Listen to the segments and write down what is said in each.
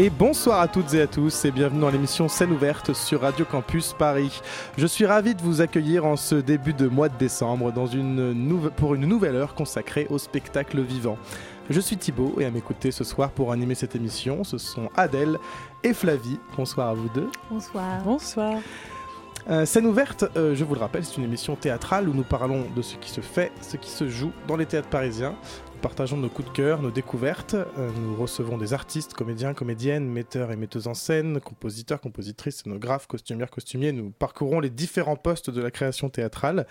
Et bonsoir à toutes et à tous et bienvenue dans l'émission Scène ouverte sur Radio Campus Paris. Je suis ravi de vous accueillir en ce début de mois de décembre dans une pour une nouvelle heure consacrée au spectacle vivant. Je suis Thibaut et à m'écouter ce soir pour animer cette émission, ce sont Adèle et Flavie. Bonsoir à vous deux. Bonsoir. Bonsoir. Euh, scène ouverte, euh, je vous le rappelle, c'est une émission théâtrale où nous parlons de ce qui se fait, ce qui se joue dans les théâtres parisiens partageons nos coups de cœur, nos découvertes. Euh, nous recevons des artistes, comédiens, comédiennes, metteurs et metteuses en scène, compositeurs, compositrices, scénographes, costumières, costumiers. Nous parcourons les différents postes de la création théâtrale.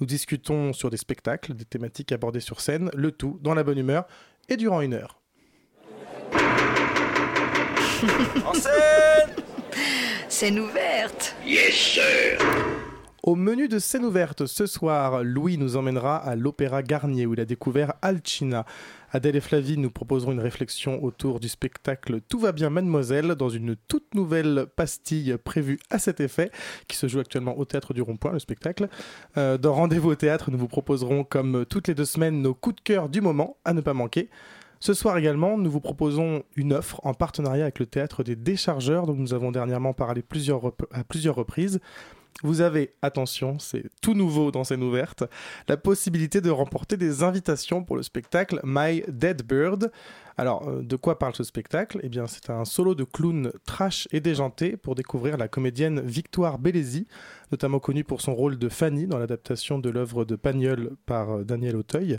Nous discutons sur des spectacles, des thématiques abordées sur scène, le tout dans la bonne humeur et durant une heure. en scène Scène ouverte Yes, sir au menu de scène ouverte ce soir, Louis nous emmènera à l'Opéra Garnier où il a découvert Alcina. Adèle et Flavie nous proposeront une réflexion autour du spectacle Tout va bien mademoiselle dans une toute nouvelle pastille prévue à cet effet qui se joue actuellement au théâtre du Rond-Point, le spectacle. Euh, dans Rendez-vous au théâtre, nous vous proposerons comme toutes les deux semaines nos coups de cœur du moment à ne pas manquer. Ce soir également, nous vous proposons une offre en partenariat avec le théâtre des Déchargeurs dont nous avons dernièrement parlé à plusieurs reprises vous avez, attention, c'est tout nouveau dans scène ouverte, la possibilité de remporter des invitations pour le spectacle My Dead Bird. Alors, euh, de quoi parle ce spectacle? Eh bien, c'est un solo de clown trash et déjanté pour découvrir la comédienne Victoire Bellesi, notamment connue pour son rôle de Fanny dans l'adaptation de l'œuvre de Pagnol par euh, Daniel Auteuil.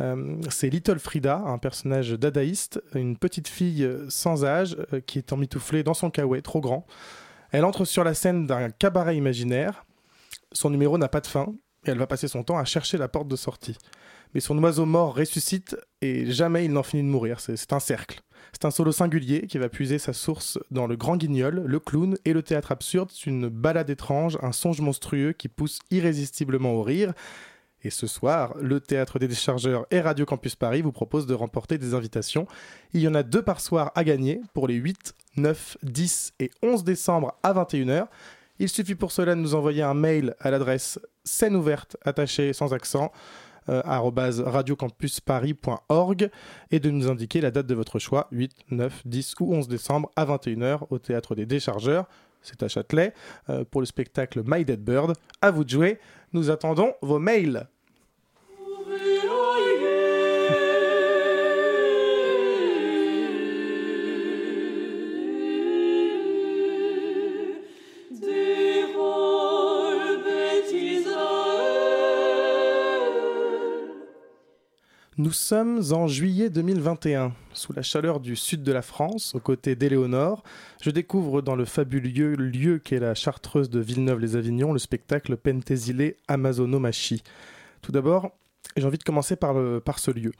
Euh, c'est Little Frida, un personnage dadaïste, une petite fille sans âge qui est emmitouflée dans son kawaii trop grand. Elle entre sur la scène d'un cabaret imaginaire. Son numéro n'a pas de fin et elle va passer son temps à chercher la porte de sortie. Mais son oiseau mort ressuscite et jamais il n'en finit de mourir. C'est un cercle. C'est un solo singulier qui va puiser sa source dans le grand guignol, le clown et le théâtre absurde. C'est une balade étrange, un songe monstrueux qui pousse irrésistiblement au rire. Et ce soir, le Théâtre des Déchargeurs et Radio Campus Paris vous proposent de remporter des invitations. Il y en a deux par soir à gagner pour les 8, 9, 10 et 11 décembre à 21h. Il suffit pour cela de nous envoyer un mail à l'adresse scène ouverte attachée sans accent euh, radiocampusparis.org et de nous indiquer la date de votre choix 8, 9, 10 ou 11 décembre à 21h au Théâtre des Déchargeurs. C'est à Châtelet euh, pour le spectacle My Dead Bird. À vous de jouer. Nous attendons vos mails. Nous sommes en juillet 2021. Sous la chaleur du sud de la France, aux côtés d'Éléonore, je découvre dans le fabuleux lieu qu'est la chartreuse de Villeneuve-les-Avignon le spectacle Pentésilé Amazonomachie. Tout d'abord, j'ai envie de commencer par, par ce lieu.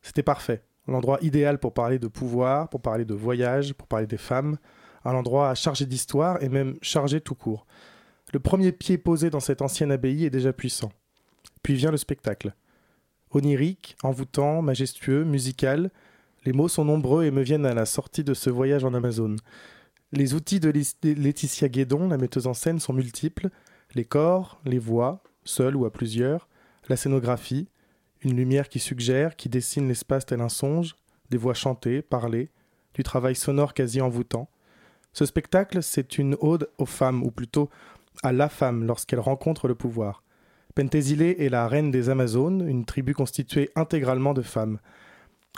C'était parfait. L'endroit idéal pour parler de pouvoir, pour parler de voyage, pour parler des femmes. Un endroit chargé d'histoire et même chargé tout court. Le premier pied posé dans cette ancienne abbaye est déjà puissant. Puis vient le spectacle. Onirique, envoûtant, majestueux, musical, les mots sont nombreux et me viennent à la sortie de ce voyage en Amazone. Les outils de Laetitia Guédon, la metteuse en scène, sont multiples les corps, les voix, seuls ou à plusieurs, la scénographie, une lumière qui suggère, qui dessine l'espace tel un songe, des voix chantées, parlées, du travail sonore quasi envoûtant. Ce spectacle, c'est une ode aux femmes, ou plutôt à la femme lorsqu'elle rencontre le pouvoir. Pentésilée est la reine des Amazones, une tribu constituée intégralement de femmes.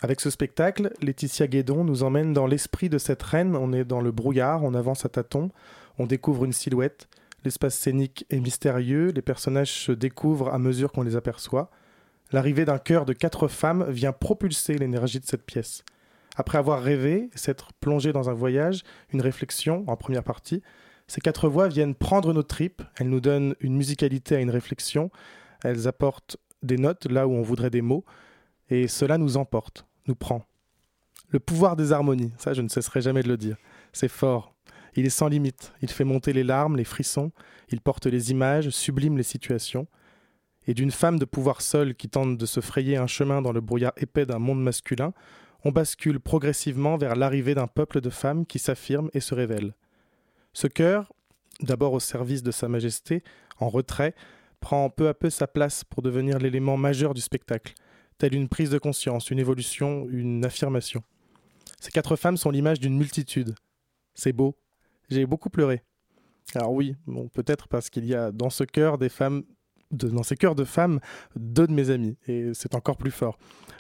Avec ce spectacle, Laetitia Guédon nous emmène dans l'esprit de cette reine. On est dans le brouillard, on avance à tâtons, on découvre une silhouette. L'espace scénique est mystérieux, les personnages se découvrent à mesure qu'on les aperçoit. L'arrivée d'un chœur de quatre femmes vient propulser l'énergie de cette pièce. Après avoir rêvé, s'être plongé dans un voyage, une réflexion en première partie, ces quatre voix viennent prendre nos tripes, elles nous donnent une musicalité à une réflexion, elles apportent des notes là où on voudrait des mots, et cela nous emporte, nous prend. Le pouvoir des harmonies, ça je ne cesserai jamais de le dire, c'est fort. Il est sans limite, il fait monter les larmes, les frissons, il porte les images, sublime les situations. Et d'une femme de pouvoir seule qui tente de se frayer un chemin dans le brouillard épais d'un monde masculin, on bascule progressivement vers l'arrivée d'un peuple de femmes qui s'affirment et se révèlent. Ce cœur, d'abord au service de Sa Majesté, en retrait, prend peu à peu sa place pour devenir l'élément majeur du spectacle, telle une prise de conscience, une évolution, une affirmation. Ces quatre femmes sont l'image d'une multitude. C'est beau. J'ai beaucoup pleuré. Alors oui, peut-être parce qu'il y a dans ce cœur des femmes, dans ces cœurs de femmes, deux de mes amis, et c'est encore plus fort.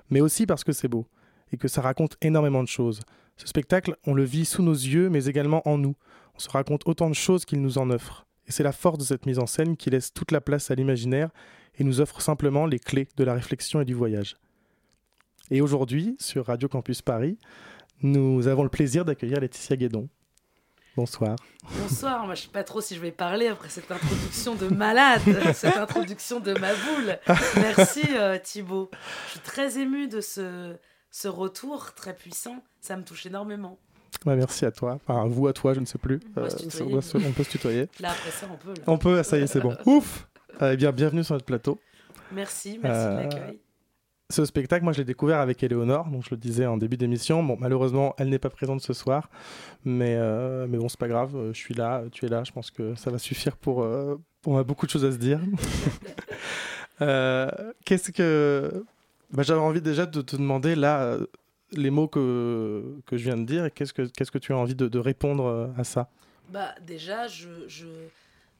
Mais aussi parce que c'est beau, et que ça raconte énormément de choses. Ce spectacle, on le vit sous nos yeux, mais également en nous. On se raconte autant de choses qu'il nous en offre. Et c'est la force de cette mise en scène qui laisse toute la place à l'imaginaire et nous offre simplement les clés de la réflexion et du voyage. Et aujourd'hui, sur Radio Campus Paris, nous avons le plaisir d'accueillir Laetitia Guédon. Bonsoir. Bonsoir, moi je sais pas trop si je vais parler après cette introduction de malade, cette introduction de ma boule. Merci euh, Thibaut. Je suis très émue de ce, ce retour très puissant, ça me touche énormément. Ouais, merci à toi. Enfin, vous à toi, je ne sais plus. On, Euh, se tutoyer. on, va se- on peut se tutoyer. Là après ça on peut. là. On peut, ça y est, c'est bon. Ouf Eh bien, bienvenue sur notre plateau. Merci, merci Euh, de l'accueil. Ce spectacle, moi, je l'ai découvert avec Éléonore, donc je le disais en début d'émission. Bon, malheureusement, elle n'est pas présente ce soir, mais, euh, mais bon, c'est pas grave. euh, Je suis là, tu es là. Je pense que ça va suffire pour. euh, on a beaucoup de choses à se dire. Euh, Qu'est-ce que. Bah, J'avais envie déjà de te demander là euh, les mots que, que je viens de dire qu'est-ce que, que tu as envie de, répondre euh, à ça? Bah déjà, je, je-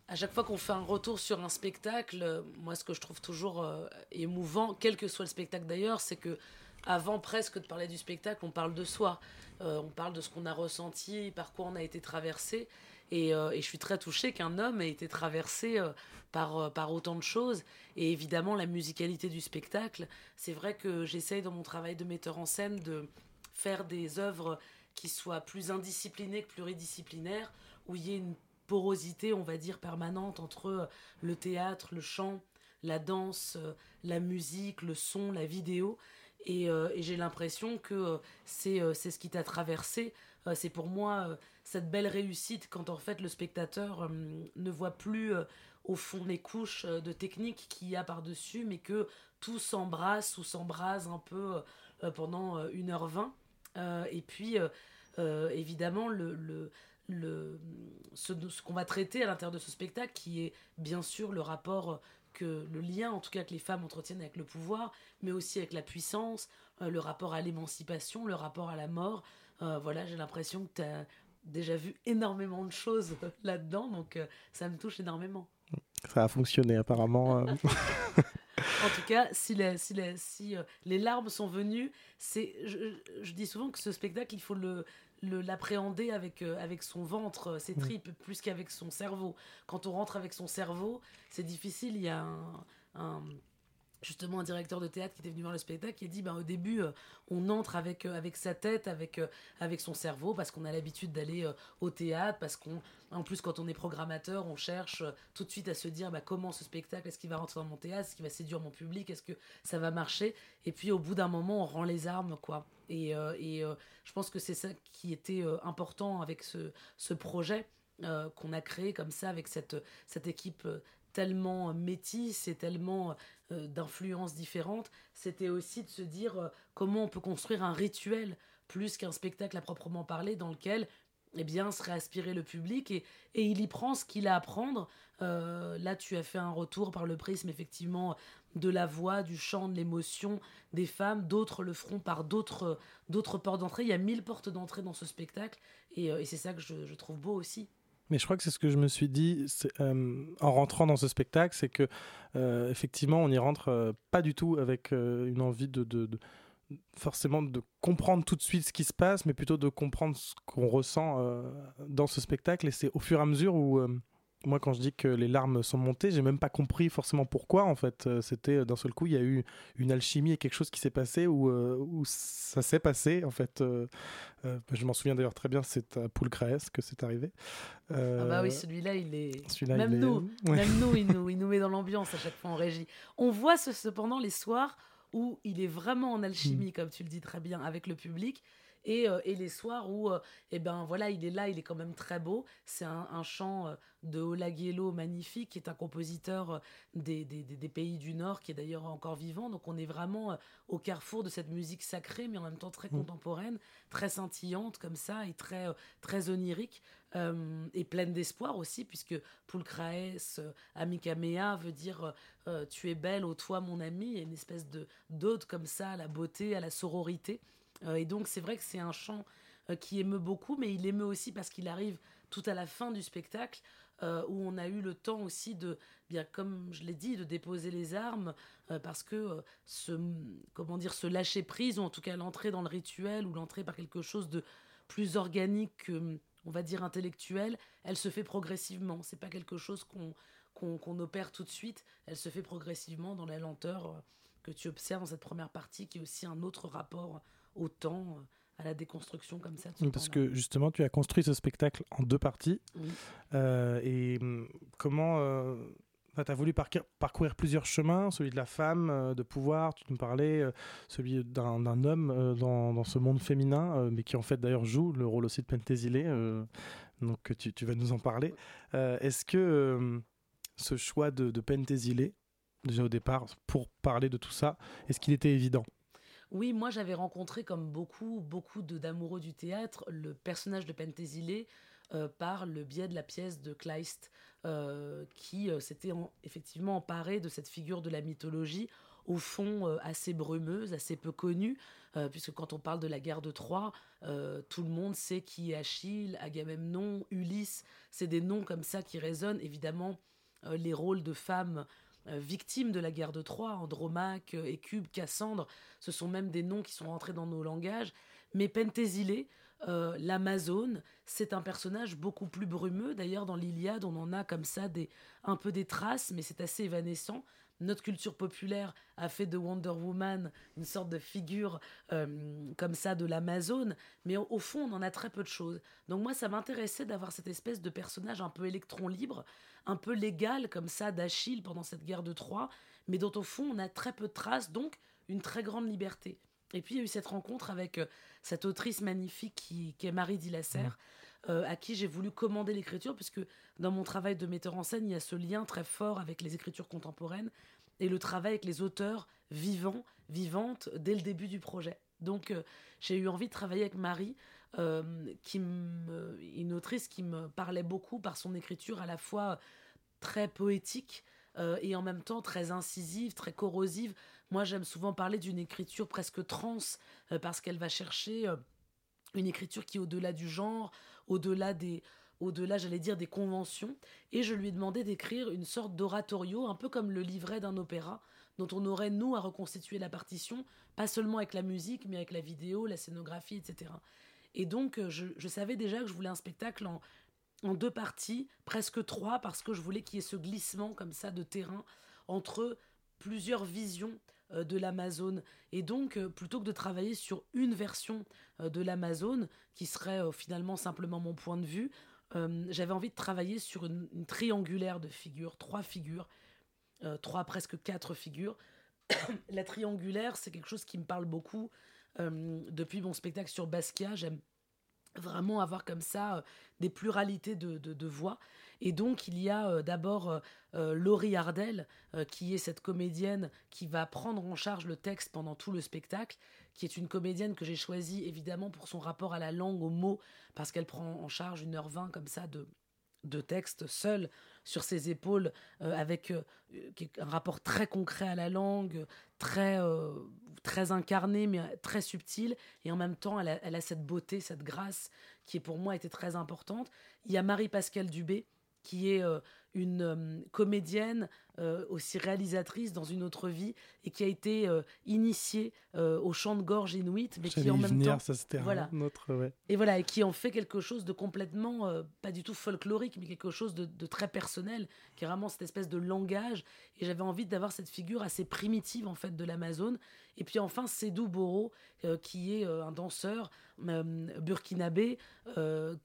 à chaque fois qu'on fait un retour sur un spectacle, euh, moi ce que je trouve toujours euh, émouvant, quel que soit le spectacle d'ailleurs, c'est que avant presque de parler du spectacle, on parle de soi. On parle de ce qu'on a ressenti, par quoi on a été traversé. Et, euh, et je suis très touchée qu'un homme ait été traversé euh, par, euh, par autant de choses. Et évidemment, la musicalité du spectacle, c'est vrai que j'essaye dans mon travail de metteur en scène de faire des œuvres qui soient plus indisciplinées que pluridisciplinaires, où il y ait une porosité, on va dire, permanente entre le théâtre, le chant, la danse, la musique, le son, la vidéo. Et, et j'ai l'impression que c'est ce qui t'a traversé. Euh, c'est pour moi euh, cette belle réussite quand en fait le spectateur euh, ne voit plus au fond les couches de technique qu'il y a par-dessus, mais que tout s'embrasse ou s'embrase un peu pendant euh, 1h20. Euh, et puis, évidemment, ce, qu'on va traiter à l'intérieur de ce spectacle, qui est bien sûr le rapport que le lien, en tout cas, que les femmes entretiennent avec le pouvoir, mais aussi avec la puissance, le rapport à l'émancipation, le rapport à la mort. Euh, voilà, j'ai l'impression que tu as déjà vu énormément de choses là-dedans, donc euh, ça me touche énormément. Ça a fonctionné apparemment. euh. En tout cas, si, les, si, les, si euh, les larmes sont venues, c'est, je, je dis souvent que ce spectacle, il faut le, l'appréhender avec, euh, avec son ventre, ses tripes, plus qu'avec son cerveau. Quand on rentre avec son cerveau, c'est difficile. Il y a un, un- justement un directeur de théâtre qui était venu voir le spectacle qui a dit ben, au début, euh, on entre avec, euh, avec sa tête, avec, euh, avec son cerveau, parce qu'on a l'habitude d'aller au théâtre, parce qu'on, en plus, quand on est programmateur, on cherche tout de suite à se dire bah, comment ce spectacle, est-ce qu'il va rentrer dans mon théâtre, est-ce qu'il va séduire mon public, est-ce que ça va marcher? Et puis au bout d'un moment, on rend les armes, quoi. Et, et je pense que c'est ça qui était important avec ce, ce projet qu'on a créé comme ça, avec cette, cette équipe tellement métisse et tellement euh, d'influences différentes. C'était aussi de se dire euh, comment on peut construire un rituel plus qu'un spectacle à proprement parler dans lequel eh bien, serait aspiré le public et, il y prend ce qu'il a à prendre. Euh, là, tu as fait un retour par le prisme, effectivement, de la voix, du chant, de l'émotion des femmes. D'autres le feront par d'autres portes d'entrée. Il y a mille portes d'entrée dans ce spectacle et, c'est ça que je trouve beau aussi. Mais je crois que c'est ce que je me suis dit euh, en rentrant dans ce spectacle, c'est que euh, effectivement on y rentre euh, pas du tout avec une envie de, de- forcément de comprendre tout de suite ce qui se passe, mais plutôt de comprendre ce qu'on ressent dans ce spectacle. Et c'est au fur et à mesure où moi quand je dis que les larmes sont montées, j'ai même pas compris forcément pourquoi en fait. Euh, C'était euh, d'un seul coup il y a eu une alchimie et quelque chose qui s'est passé où, euh, où ça s'est passé en fait. Euh, euh, je m'en souviens d'ailleurs très bien, c'est à Poulcrès que c'est arrivé. Ah bah oui, celui-là, il est. celui-là, Même il nous, même nous, il nous, il nous met dans l'ambiance à chaque fois en régie. On voit ce- cependant les soirs où il est vraiment en Mm. alchimie, comme tu le dis très bien, avec le public. Et, euh, et, les soirs où, euh, eh ben voilà, il est là, il est quand même très beau. C'est un, un, chant euh, de Olaguielo magnifique, qui est un compositeur des, des, des, pays du Nord, qui est d'ailleurs encore vivant. Donc on est vraiment au carrefour de cette musique sacrée, mais en même temps très mmh. contemporaine, très scintillante comme ça, et très, très onirique, et pleine d'espoir aussi, puisque Pulcraes, Amikamea veut dire tu es belle, ô toi mon ami, a une espèce de d'ode comme ça à la beauté, à la sororité. Euh, et donc c'est vrai que c'est un chant euh, qui émeut beaucoup, mais il émeut aussi parce qu'il arrive tout à la fin du spectacle, euh, où on a eu le temps aussi de, bien comme je l'ai dit, de déposer les armes, parce que ce, lâcher prise, ou en tout cas l'entrée dans le rituel, ou l'entrée par quelque chose de plus organique, on va dire intellectuel, elle se fait progressivement. C'est pas quelque chose qu'on qu'on opère tout de suite, elle se fait progressivement dans la lenteur que tu observes dans cette première partie, qui est aussi un autre rapport au temps, euh, à la déconstruction comme ça. Parce que justement, tu as construit ce spectacle en deux parties. Euh, et hum, comment. Euh, tu as voulu parcourir, plusieurs chemins, celui de la femme, de pouvoir, tu nous parlais, celui d'un homme dans, ce monde féminin, mais qui en fait d'ailleurs joue le rôle aussi de Pentésilé, donc tu, tu, vas nous en parler. Est-ce que ce choix de, de déjà au départ, pour parler de tout ça, est-ce qu'il était évident? Oui, moi j'avais rencontré comme beaucoup, beaucoup d'amoureux du théâtre le personnage de Pentésilé euh, par le biais de la pièce de Kleist, euh, qui euh, s'était effectivement emparé de cette figure de la mythologie, au fond assez brumeuse, assez peu connue, puisque quand on parle de la guerre de Troie, tout le monde sait qui est Achille, Agamemnon, Ulysse, c'est des noms comme ça qui résonnent. Évidemment, les rôles de femmes euh, victimes de la guerre de Troie, Andromaque, Écube, Cassandre, ce sont même des noms qui sont rentrés dans nos langages. Mais Pentésilée, euh, l'Amazone, c'est un personnage beaucoup plus brumeux. D'ailleurs, dans l'Iliade, on en a comme ça un peu des traces, mais c'est assez évanescent notre culture populaire a fait de Wonder Woman une sorte de figure euh, comme ça de l'Amazone, mais au, fond, on en a très peu de choses. Donc moi, ça m'intéressait d'avoir cette espèce de personnage un peu électron libre, un peu légal comme ça d'Achille pendant cette guerre de Troie, mais dont au fond, on a très peu de traces, donc une très grande liberté. Et puis il y a eu cette rencontre avec euh, cette autrice magnifique qui, est Marie Dillasser, mmh. Euh, à qui j'ai voulu commander l'écriture, puisque dans mon travail de metteur en scène, il y a ce lien très fort avec les écritures contemporaines et le travail avec les auteurs vivants, vivantes, dès le début du projet. Donc euh, j'ai eu envie de travailler avec Marie, qui une autrice qui me parlait beaucoup par son écriture à la fois très poétique, euh, et en même temps très incisive, très corrosive. Moi, j'aime souvent parler d'une écriture presque trans, euh, parce qu'elle va chercher euh, une écriture qui au-delà du genre, au-delà des au-delà, j'allais dire, des conventions, et je lui ai demandé d'écrire une sorte d'oratorio, un peu comme le livret d'un opéra, dont on aurait, nous, à reconstituer la partition, pas seulement avec la musique, mais avec la vidéo, la scénographie, etc. Et donc, je, je savais déjà que je voulais un spectacle en, en deux parties, presque trois, parce que je voulais qu'il y ait ce glissement comme ça de terrain entre plusieurs visions euh, de l'Amazone. Et donc, euh, plutôt que de travailler sur une version euh, de l'Amazone, qui serait finalement simplement mon point de vue, j'avais envie de travailler sur une, triangulaire de figures, trois figures, trois, presque quatre figures. La triangulaire, c'est quelque chose qui me parle beaucoup. depuis mon spectacle sur Basquiat, j'aime vraiment avoir comme ça euh, des pluralités de, de, voix. Et donc il y a euh, d'abord euh, Laurie Ardel, qui est cette comédienne qui va prendre en charge le texte pendant tout le spectacle, qui est une comédienne que j'ai choisie évidemment pour son rapport à la langue, aux mots, parce qu'elle prend en charge une heure vingt comme ça de, de texte seul sur ses épaules euh, avec euh, un rapport très concret à la langue, très, euh, très incarné mais très subtil et en même temps elle a, elle a, cette beauté, cette grâce qui pour moi était très importante. Il y a Marie-Pascale Dubé qui est une comédienne euh, aussi réalisatrice dans une autre vie et qui a été euh, initiée euh, au chant de gorge inuit, mais qui en même temps, ça voilà, ouais. et voilà, et qui en fait quelque chose de complètement pas du tout folklorique, mais quelque chose de, de, très personnel, qui est vraiment cette espèce de langage. Et j'avais envie d'avoir cette figure assez primitive en fait de l'Amazone. Et puis enfin, Sédou Boro, qui est un danseur burkinabé,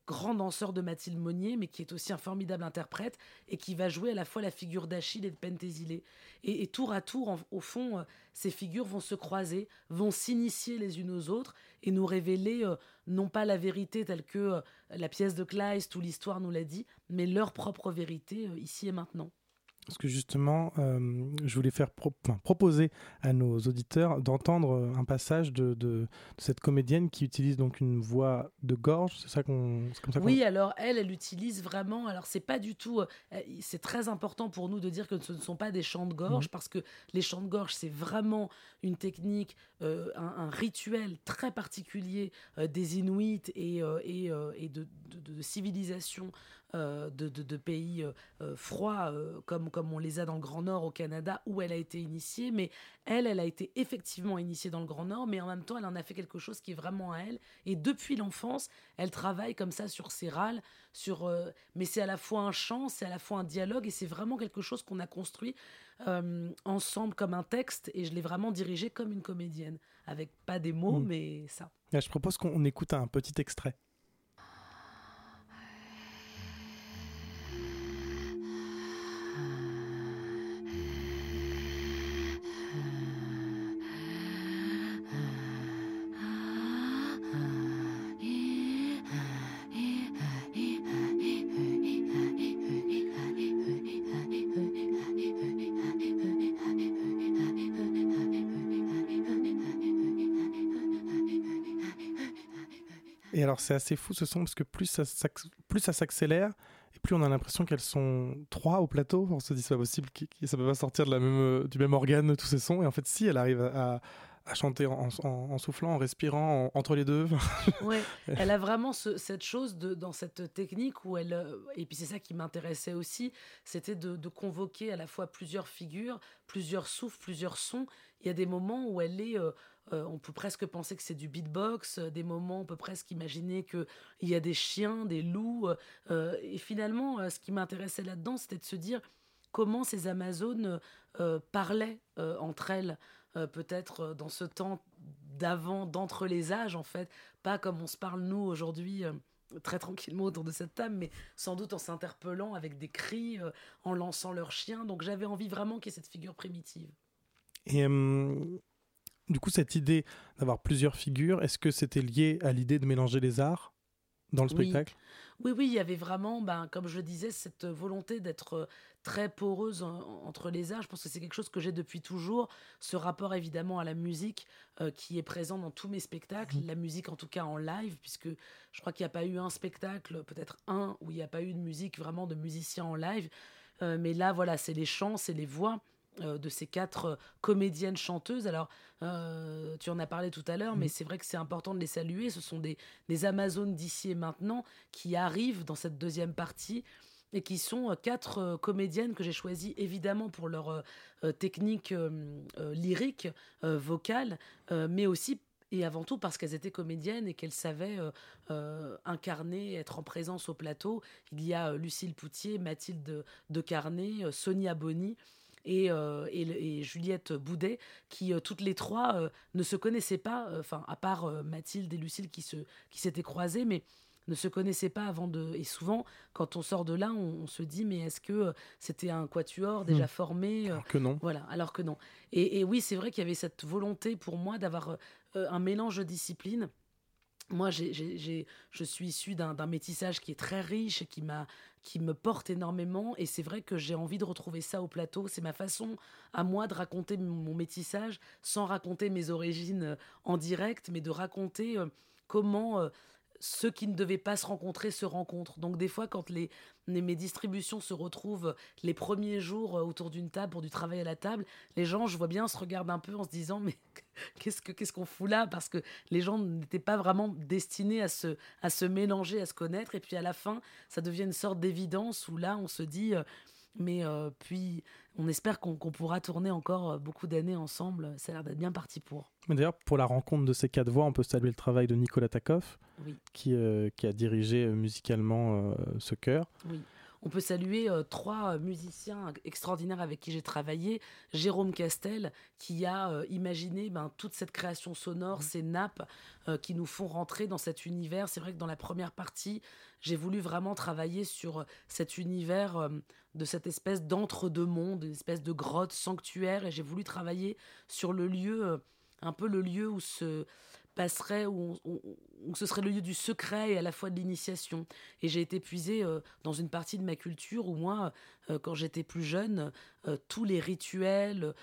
grand danseur de Mathilde Monnier, mais qui est aussi un formidable interprète et qui va jouer à la fois la figure d'Achille et de Pentésilée. Et, et tour à tour, au fond, euh, ces figures vont se croiser, vont s'initier les unes aux autres et nous révéler euh, non pas la vérité telle que la pièce de Kleist ou l'histoire nous l'a dit, mais leur propre vérité ici et maintenant. Parce que justement, euh, je voulais faire proposer à nos auditeurs d'entendre euh, un passage de, de, cette comédienne qui utilise donc une voix de gorge. C'est ça qu'on. Oui, alors elle, elle utilise vraiment. Alors c'est pas du tout. Euh, c'est très important pour nous de dire que ce ne sont pas des chants de gorge parce que les chants de gorge, c'est vraiment une technique, un, rituel très particulier des Inuits et, et, et de, de, civilisation de, de, pays froids comme comme on les a dans le Grand Nord au Canada où elle a été initiée, mais elle, elle a été effectivement initiée dans le Grand Nord, mais en même temps, elle en a fait quelque chose qui est vraiment à elle. Et depuis l'enfance, elle travaille comme ça sur ses râles, sur, euh, mais c'est à la fois un chant, c'est à la fois un dialogue, et c'est vraiment quelque chose qu'on a construit euh, ensemble comme un texte, et je l'ai vraiment dirigé comme une comédienne, avec pas des mots, mm. mais ça. je propose qu'on écoute un petit extrait. C'est assez fou ce son parce que plus ça, s'accélère et plus on a l'impression qu'elles sont trois au plateau. On se dit c'est pas possible, ça peut pas sortir de la même, euh, du même organe tous ces sons. Et en fait si, elle arrive à, chanter en, soufflant, en respirant, entre les deux. ouais, elle a vraiment cette chose dans cette technique où elle. Euh, et puis c'est ça qui m'intéressait aussi, c'était de, convoquer à la fois plusieurs figures, plusieurs souffles, plusieurs sons. Il y a des moments où elle est. Euh, euh, on peut presque penser que c'est du beatbox, des moments on peut presque imaginer qu'il y a des chiens, des loups. et finalement, ce qui m'intéressait là-dedans, c'était de se dire comment ces Amazones parlaient entre elles. Euh, peut-être euh, dans ce temps d'avant, d'entre les âges en fait, pas comme on se parle nous aujourd'hui. Euh, très tranquillement autour de cette table, mais sans doute en s'interpellant avec des cris, en lançant leurs chiens. Donc j'avais envie vraiment qu'il y ait cette figure primitive. Et du coup, cette idée d'avoir plusieurs figures, est-ce que c'était lié à l'idée de mélanger les arts dans le spectacle? Oui, oui, il y avait vraiment, ben, comme je le disais, cette volonté d'être euh, très poreuse entre les arts. Je pense que c'est quelque chose que j'ai depuis toujours. Ce rapport évidemment à la musique euh, qui est présent dans tous mes spectacles, mmh. la musique en tout cas en live, puisque je crois qu'il n'y a pas eu un spectacle, peut-être un, où il n'y a pas eu de musique vraiment de musiciens en live. Euh, mais là, voilà, c'est les chants, c'est les voix. Euh, de ces quatre euh, comédiennes chanteuses. Alors, euh, tu en as parlé tout à l'heure, mais mm. c'est vrai que c'est important de les saluer. Ce sont des, des Amazones d'ici et maintenant qui arrivent dans cette deuxième partie et qui sont quatre comédiennes que j'ai choisies évidemment pour leur technique lyrique, vocale, mais aussi et avant tout parce qu'elles étaient comédiennes et qu'elles savaient incarner, être en présence au plateau. Il y a Lucille Poutier, Mathilde de Carnet, Sonia Bonny euh, et, Juliette Boudet, qui euh, toutes les trois euh, ne se connaissaient pas, enfin à part Mathilde et Lucille qui se qui s'étaient croisées, mais ne se connaissaient pas avant de. Et souvent, quand on sort de là, on, se dit mais est-ce que c'était un quatuor déjà hmm. formé Alors que non. Voilà, alors que non. Et, et oui, c'est vrai qu'il y avait cette volonté pour moi d'avoir un mélange de disciplines moi, je suis issue d'un métissage qui est très riche et qui, qui me porte énormément. Et c'est vrai que j'ai envie de retrouver ça au plateau. C'est ma façon à moi de raconter mon métissage sans raconter mes origines euh, en direct, mais de raconter euh, comment euh, ceux qui ne devaient pas se rencontrer se rencontrent. Donc des fois, quand les, mes distributions se retrouvent les premiers jours euh, autour d'une table pour du travail à la table, les gens, je vois bien, se regardent un peu en se disant mais qu'est-ce que qu'est-ce qu'on fout là? Parce que les gens n'étaient pas vraiment destinés à se à se mélanger, à se connaître. Et puis à la fin, ça devient une sorte d'évidence où là, on se dit euh, mais euh, puis, on espère qu'on pourra tourner encore euh, beaucoup d'années ensemble. Ça a l'air d'être bien parti pour. D'ailleurs, pour la rencontre de ces quatre voix, on peut saluer le travail de Nicolas Takoff, qui, euh, qui, a dirigé musicalement ce chœur. Oui on peut saluer euh, trois musiciens extraordinaires avec qui j'ai travaillé. Jérôme Castel, qui a euh, imaginé ben, toute cette création sonore, ces nappes euh, qui nous font rentrer dans cet univers. C'est vrai que dans la première partie, j'ai voulu vraiment travailler sur cet univers de cette espèce d'entre-deux mondes, une espèce de grotte sanctuaire, et j'ai voulu travailler sur le lieu, un peu le lieu où se passerait, où, ce serait le lieu du secret et à la fois de l'initiation. Et j'ai été puisée euh, dans une partie de ma culture où moi, euh, quand j'étais plus jeune, euh, tous les rituels,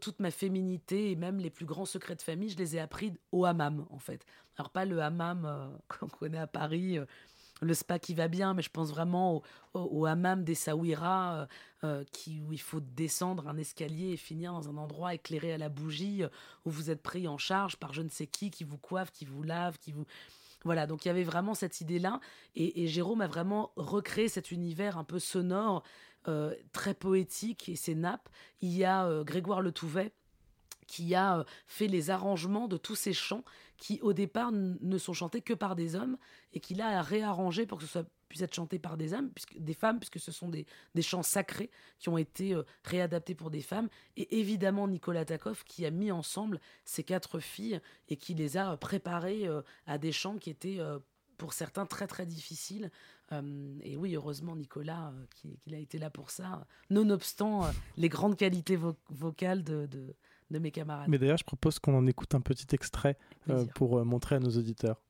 toute ma féminité et même les plus grands secrets de famille, je les ai appris au hammam, en fait. Alors pas le hammam qu'on connaît à Paris le spa qui va bien, mais je pense vraiment au, hammam des Saouira, euh, euh, qui, où il faut descendre un escalier et finir dans un endroit éclairé à la bougie, euh, où vous êtes pris en charge par je ne sais qui, qui vous coiffe, qui vous lave, qui vous... Voilà, donc il y avait vraiment cette idée-là, et, Jérôme a vraiment recréé cet univers un peu sonore, très poétique, et ses nappes. Il y a Grégoire Le Touvet, qui a euh, fait les arrangements de tous ces chants qui, au départ, ne sont chantés que par des hommes et qu'il a réarrangé pour que ce soit puisse être chanté par des, âmes, puisque, des femmes, puisque ce sont des, chants sacrés qui ont été euh, réadaptés pour des femmes. Et évidemment, Nicolas Takov qui a mis ensemble ces quatre filles et qui les a préparées euh, à des chants qui étaient pour certains très très difficiles. et oui, heureusement, Nicolas, qui, a été là pour ça, nonobstant les grandes qualités vocales de mes camarades. Mais d'ailleurs, je propose qu'on en écoute un petit extrait euh, pour euh, montrer à nos auditeurs.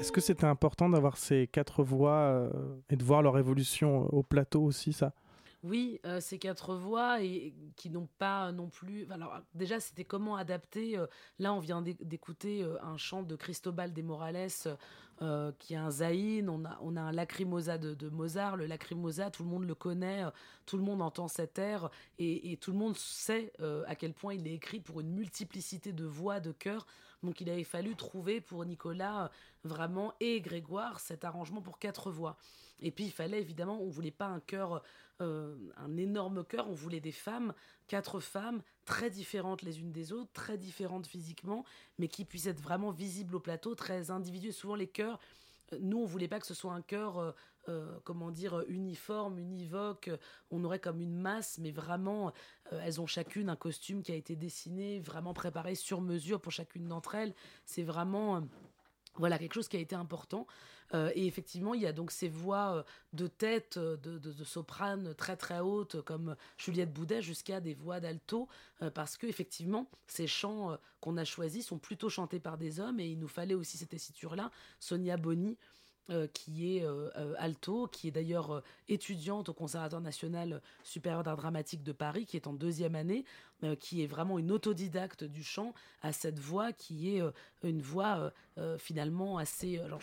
Est-ce que c'était important d'avoir ces quatre voix euh, et de voir leur évolution au plateau aussi, ça? Oui, euh, ces quatre voix et qui n'ont pas non plus. Alors déjà, c'était comment adapter. Euh, là, on vient d'écouter un chant de Cristobal de Morales, qui est un zaïn. On a, on a un lacrimosa de, Mozart. Le lacrimosa, tout le monde le connaît, tout le monde entend cet air et, et tout le monde sait à quel point il est écrit pour une multiplicité de voix, de chœurs. Donc il avait fallu trouver pour Nicolas euh, vraiment et Grégoire cet arrangement pour quatre voix. Et puis il fallait évidemment, on voulait pas un chœur, euh, un énorme chœur, on voulait des femmes, quatre femmes très différentes les unes des autres, très différentes physiquement, mais qui puissent être vraiment visibles au plateau, très individuelles. Souvent les chœurs nous, on voulait pas que ce soit un chœur, euh, euh, comment dire, uniforme, univoque. On aurait comme une masse, mais vraiment, euh, elles ont chacune un costume qui a été dessiné, vraiment préparé sur mesure pour chacune d'entre elles. C'est vraiment voilà, quelque chose qui a été important. Euh, et effectivement, il y a donc ces voix euh, de tête, euh, de, de, soprane très très hautes, comme Juliette Boudet, jusqu'à des voix d'alto, parce que effectivement, ces chants qu'on a choisis sont plutôt chantés par des hommes, et il nous fallait aussi cette tessiture-là. Sonia Bonny, qui est alto, qui est d'ailleurs étudiante au Conservatoire national supérieur d'art dramatique de Paris, qui est en deuxième année, qui est vraiment une autodidacte du chant, à cette voix qui est une voix finalement assez... Alors,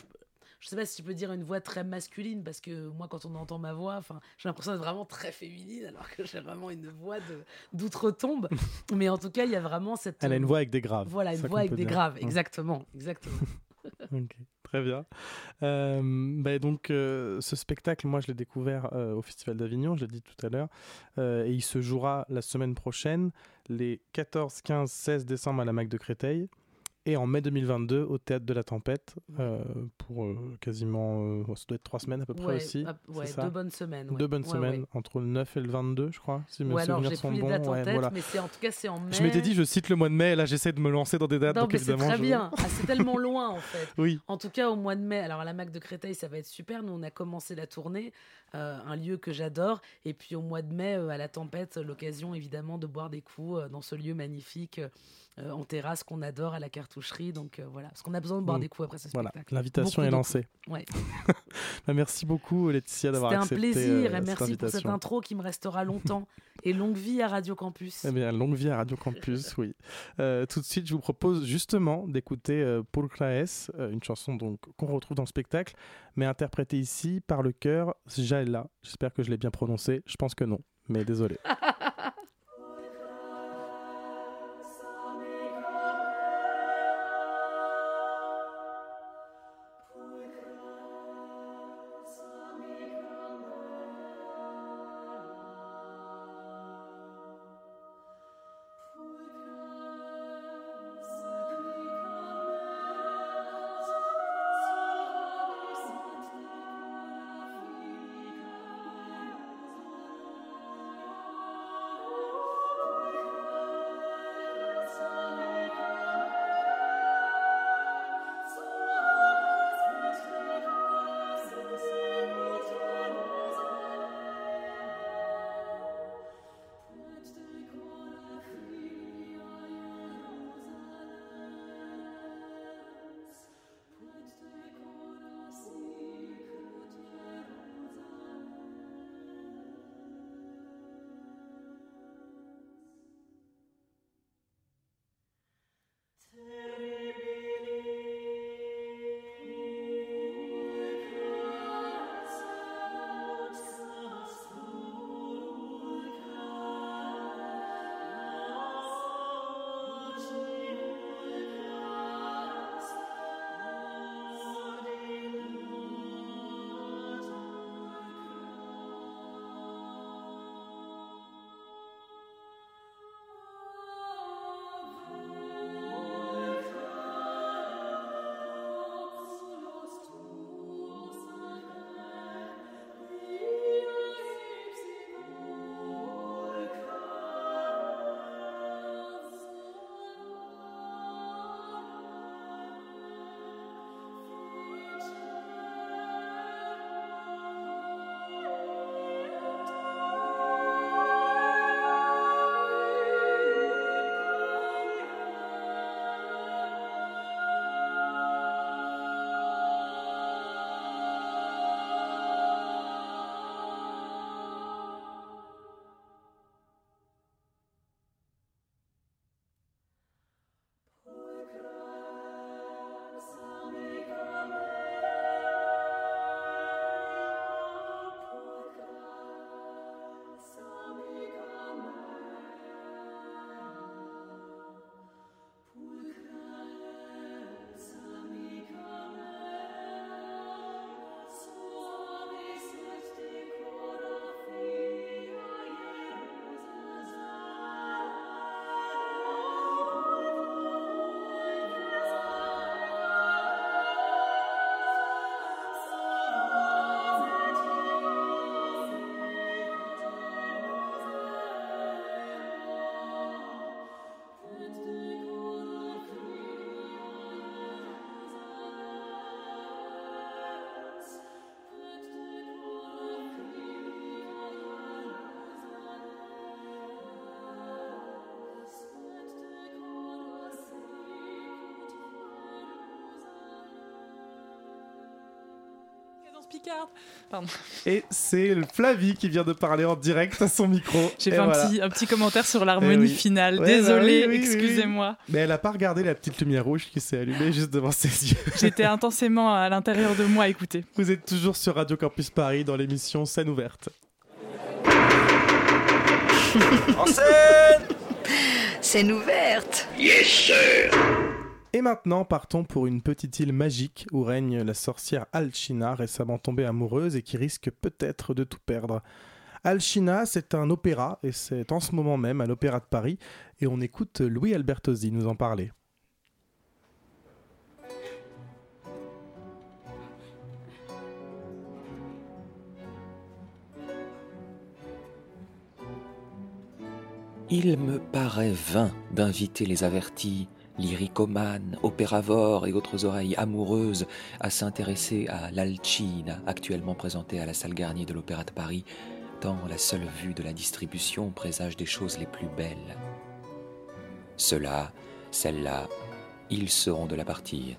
je sais pas si je peux dire une voix très masculine parce que moi quand on entend ma voix enfin j'ai l'impression d'être vraiment très féminine alors que j'ai vraiment une voix de d'outre-tombe. Mais en tout cas il y a vraiment cette elle a une voix avec des graves voilà une voix avec des graves exactement exactement. Ok très bien. Euh, bah, donc euh, ce spectacle moi je l'ai découvert euh, au festival d'Avignon je l'ai dit tout à l'heure et il se jouera la semaine prochaine les 14 15 16 décembre à la Mac de Créteil et en mai 2022 au Théâtre de la Tempête euh, pour euh, quasiment, euh, ça doit être trois semaines à peu près Ouais, aussi. ouais, ça deux bonnes semaines. ouais. Deux bonnes semaines, entre le 9 et le 22, je crois, si mes Ouais, souvenirs sont plus les bons. dates en tête, voilà. mais c'est en tout cas c'est en mai. Je m'étais dit, je cite le mois de mai, et là j'essaie de me lancer dans des dates, non, donc mais c'est très je- bien. Ah, c'est tellement loin en fait. Oui, En tout cas, au mois de mai, alors à la MAC de Créteil, ça va être super. Nous, on a commencé la tournée, un lieu que j'adore. Et puis au mois de mai, à la Tempête, l'occasion évidemment de boire des coups dans ce lieu magnifique euh, en terrasse qu'on adore à la cartoucherie. Donc euh, voilà, parce qu'on a besoin de boire Mm. des coups après ce voilà, spectacle. l'invitation est lancée. Ouais. Bah, merci beaucoup Laetitia d'avoir C'était un accepté plaisir euh, et cette merci pour cette intro qui me restera longtemps. et longue vie à Radio Campus. Eh bien, longue vie à Radio Campus, oui. Euh, tout de suite, je vous propose justement d'écouter Paul Claes, une chanson donc qu'on retrouve dans le spectacle, mais interprétée ici par le chœur Jaella. J'espère que je l'ai bien prononcé. Je pense que non, mais désolé. Picard. Pardon. Et c'est Flavie qui vient de parler en direct à son micro. J'ai fait un, voilà. petit, un petit commentaire sur l'harmonie oui. finale. Ouais, bah Désolée, oui, oui, oui. excusez-moi. Mais elle a pas regardé la petite lumière rouge qui s'est allumée juste devant ses yeux. J'étais intensément à l'intérieur de moi à écouter. Vous êtes toujours sur Radio Campus Paris dans l'émission Scène ouverte. En scène Scène ouverte. Et maintenant, partons pour une petite île magique où règne la sorcière Alchina, récemment tombée amoureuse et qui risque peut-être de tout perdre. Alchina, c'est un opéra et c'est en ce moment même à l'Opéra de Paris et on écoute Louis Albertosi nous en parler. Il me paraît vain d'inviter les avertis lyricomanes, opéravores et autres oreilles amoureuses à s'intéresser à l'Alcina actuellement présentée à la salle Garnier de l'Opéra de Paris, tant la seule vue de la distribution présage des choses les plus belles. Ceux-là, celles-là, ils seront de la partie.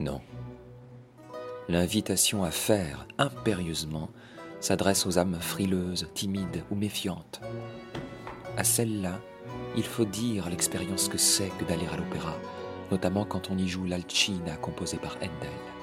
Non. L'invitation à faire impérieusement s'adresse aux âmes frileuses, timides ou méfiantes. À celles-là, il faut dire l'expérience que c'est que d'aller à l'opéra, notamment quand on y joue l'Alcina composée par Handel.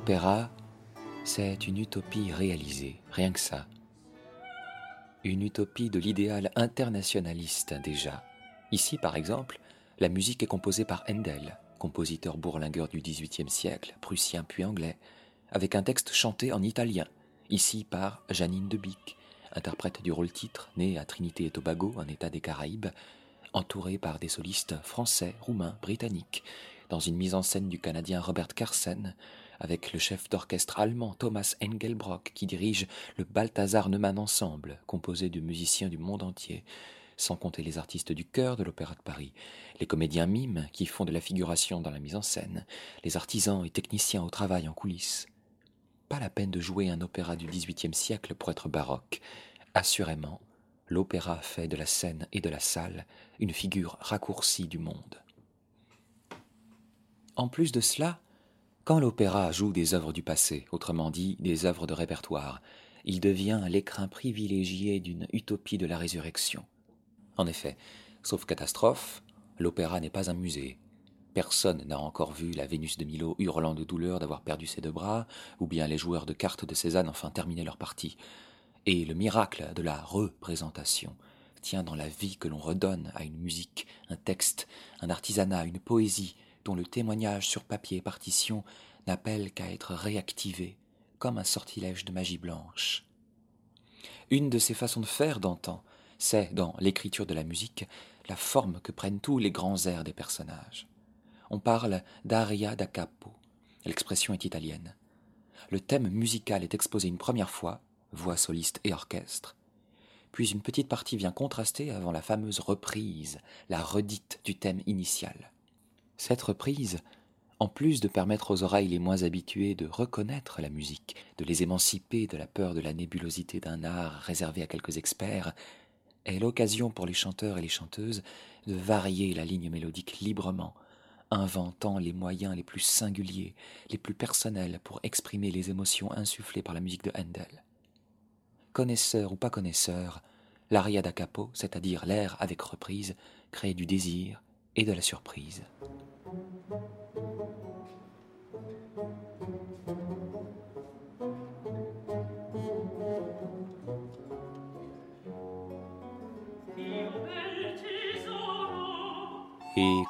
L'opéra, c'est une utopie réalisée, rien que ça. Une utopie de l'idéal internationaliste déjà. Ici, par exemple, la musique est composée par Handel, compositeur bourlingueur du XVIIIe siècle, prussien puis anglais, avec un texte chanté en italien, ici par Janine de Bic, interprète du rôle-titre, née à Trinité et Tobago, un état des Caraïbes, entourée par des solistes français, roumains, britanniques, dans une mise en scène du Canadien Robert Carsen, avec le chef d'orchestre allemand Thomas Engelbrock qui dirige le Balthazar Neumann Ensemble, composé de musiciens du monde entier, sans compter les artistes du chœur de l'Opéra de Paris, les comédiens mimes qui font de la figuration dans la mise en scène, les artisans et techniciens au travail en coulisses. Pas la peine de jouer un opéra du XVIIIe siècle pour être baroque. Assurément, l'opéra fait de la scène et de la salle une figure raccourcie du monde. En plus de cela, quand l'opéra joue des œuvres du passé, autrement dit des œuvres de répertoire, il devient l'écrin privilégié d'une utopie de la résurrection. En effet, sauf catastrophe, l'opéra n'est pas un musée. Personne n'a encore vu la Vénus de Milo hurlant de douleur d'avoir perdu ses deux bras, ou bien les joueurs de cartes de Cézanne enfin terminer leur partie. Et le miracle de la représentation tient dans la vie que l'on redonne à une musique, un texte, un artisanat, une poésie, dont le témoignage sur papier et partition n'appelle qu'à être réactivé, comme un sortilège de magie blanche. Une de ces façons de faire d'antan, c'est, dans l'écriture de la musique, la forme que prennent tous les grands airs des personnages. On parle d'aria da capo. L'expression est italienne. Le thème musical est exposé une première fois, voix soliste et orchestre, puis une petite partie vient contraster avant la fameuse reprise, la redite du thème initial. Cette reprise, en plus de permettre aux oreilles les moins habituées de reconnaître la musique, de les émanciper de la peur de la nébulosité d'un art réservé à quelques experts, est l'occasion pour les chanteurs et les chanteuses de varier la ligne mélodique librement, inventant les moyens les plus singuliers, les plus personnels pour exprimer les émotions insufflées par la musique de Handel. Connaisseur ou pas connaisseur, l'aria da capo, c'est-à-dire l'air avec reprise, crée du désir et de la surprise. Et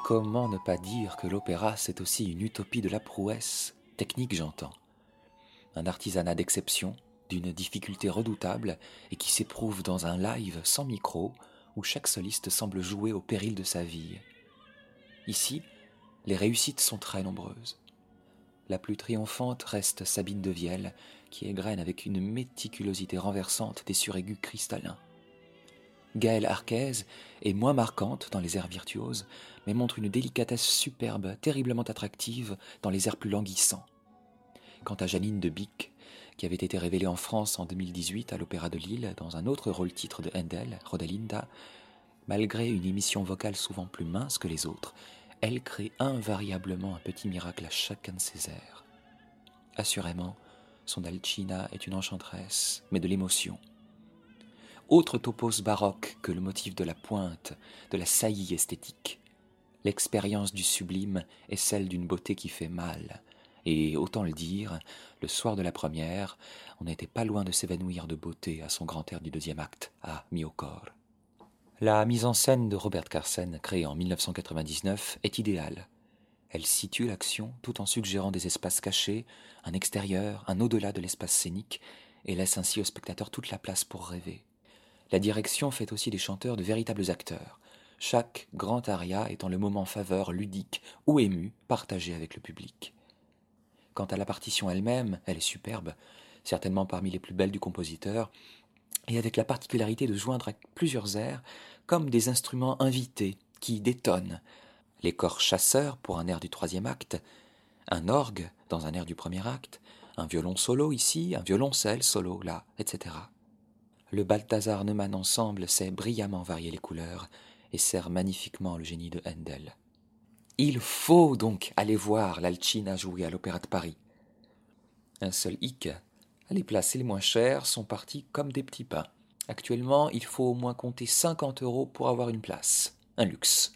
comment ne pas dire que l'opéra, c'est aussi une utopie de la prouesse, technique j'entends. Un artisanat d'exception, d'une difficulté redoutable, et qui s'éprouve dans un live sans micro, où chaque soliste semble jouer au péril de sa vie. Ici, les réussites sont très nombreuses. La plus triomphante reste Sabine de Vielle, qui égrène avec une méticulosité renversante des suraigus cristallins. Gaëlle Arquez est moins marquante dans les airs virtuoses, mais montre une délicatesse superbe, terriblement attractive dans les airs plus languissants. Quant à Janine de Bic, qui avait été révélée en France en 2018 à l'Opéra de Lille dans un autre rôle-titre de Handel, Rodalinda, malgré une émission vocale souvent plus mince que les autres, elle crée invariablement un petit miracle à chacun de ses airs. Assurément, son Alcina est une enchanteresse, mais de l'émotion. Autre topos baroque que le motif de la pointe, de la saillie esthétique. L'expérience du sublime est celle d'une beauté qui fait mal. Et autant le dire, le soir de la première, on n'était pas loin de s'évanouir de beauté à son grand air du deuxième acte, à mi La mise en scène de Robert Carsen, créée en 1999, est idéale. Elle situe l'action tout en suggérant des espaces cachés, un extérieur, un au-delà de l'espace scénique, et laisse ainsi au spectateur toute la place pour rêver. La direction fait aussi des chanteurs de véritables acteurs, chaque grand aria étant le moment faveur ludique ou ému partagé avec le public. Quant à la partition elle-même, elle est superbe, certainement parmi les plus belles du compositeur, et avec la particularité de joindre à plusieurs airs comme des instruments invités qui détonnent. Les corps chasseurs pour un air du troisième acte, un orgue dans un air du premier acte, un violon solo ici, un violoncelle solo là, etc. Le Balthazar Neumann ensemble sait brillamment varier les couleurs et sert magnifiquement le génie de Handel. Il faut donc aller voir l'Alcina jouer à l'Opéra de Paris. Un seul hic, les places les moins chères sont parties comme des petits pains. Actuellement, il faut au moins compter 50 euros pour avoir une place. Un luxe.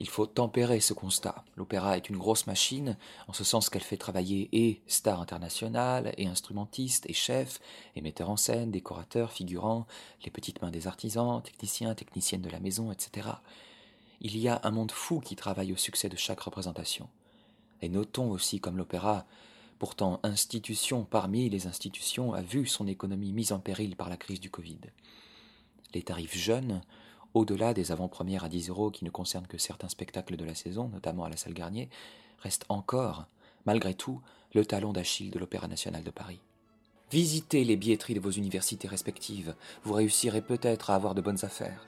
Il faut tempérer ce constat. L'opéra est une grosse machine, en ce sens qu'elle fait travailler et stars internationales, et instrumentistes, et chefs, et metteurs en scène, décorateurs, figurants, les petites mains des artisans, techniciens, techniciennes de la maison, etc. Il y a un monde fou qui travaille au succès de chaque représentation. Et notons aussi comme l'opéra, pourtant institution parmi les institutions, a vu son économie mise en péril par la crise du Covid. Les tarifs jeunes, au-delà des avant-premières à 10 euros qui ne concernent que certains spectacles de la saison, notamment à la salle Garnier, restent encore, malgré tout, le talon d'Achille de l'Opéra national de Paris. Visitez les billetteries de vos universités respectives, vous réussirez peut-être à avoir de bonnes affaires.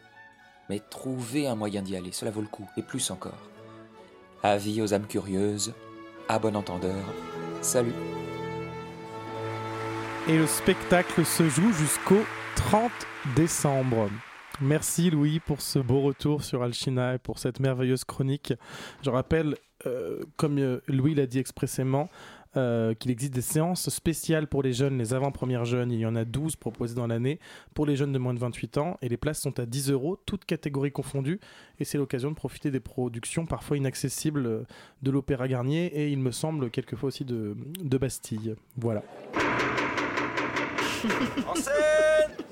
Mais trouvez un moyen d'y aller, cela vaut le coup, et plus encore. Avis aux âmes curieuses, à bon entendeur, salut. Et le spectacle se joue jusqu'au 30 décembre. Merci Louis pour ce beau retour sur Alchina et pour cette merveilleuse chronique. Je rappelle, euh, comme euh, Louis l'a dit expressément, euh, qu'il existe des séances spéciales pour les jeunes, les avant-premières jeunes. Il y en a 12 proposées dans l'année pour les jeunes de moins de 28 ans et les places sont à 10 euros, toutes catégories confondues. Et c'est l'occasion de profiter des productions parfois inaccessibles de l'Opéra Garnier et il me semble quelquefois aussi de, de Bastille. Voilà. En scène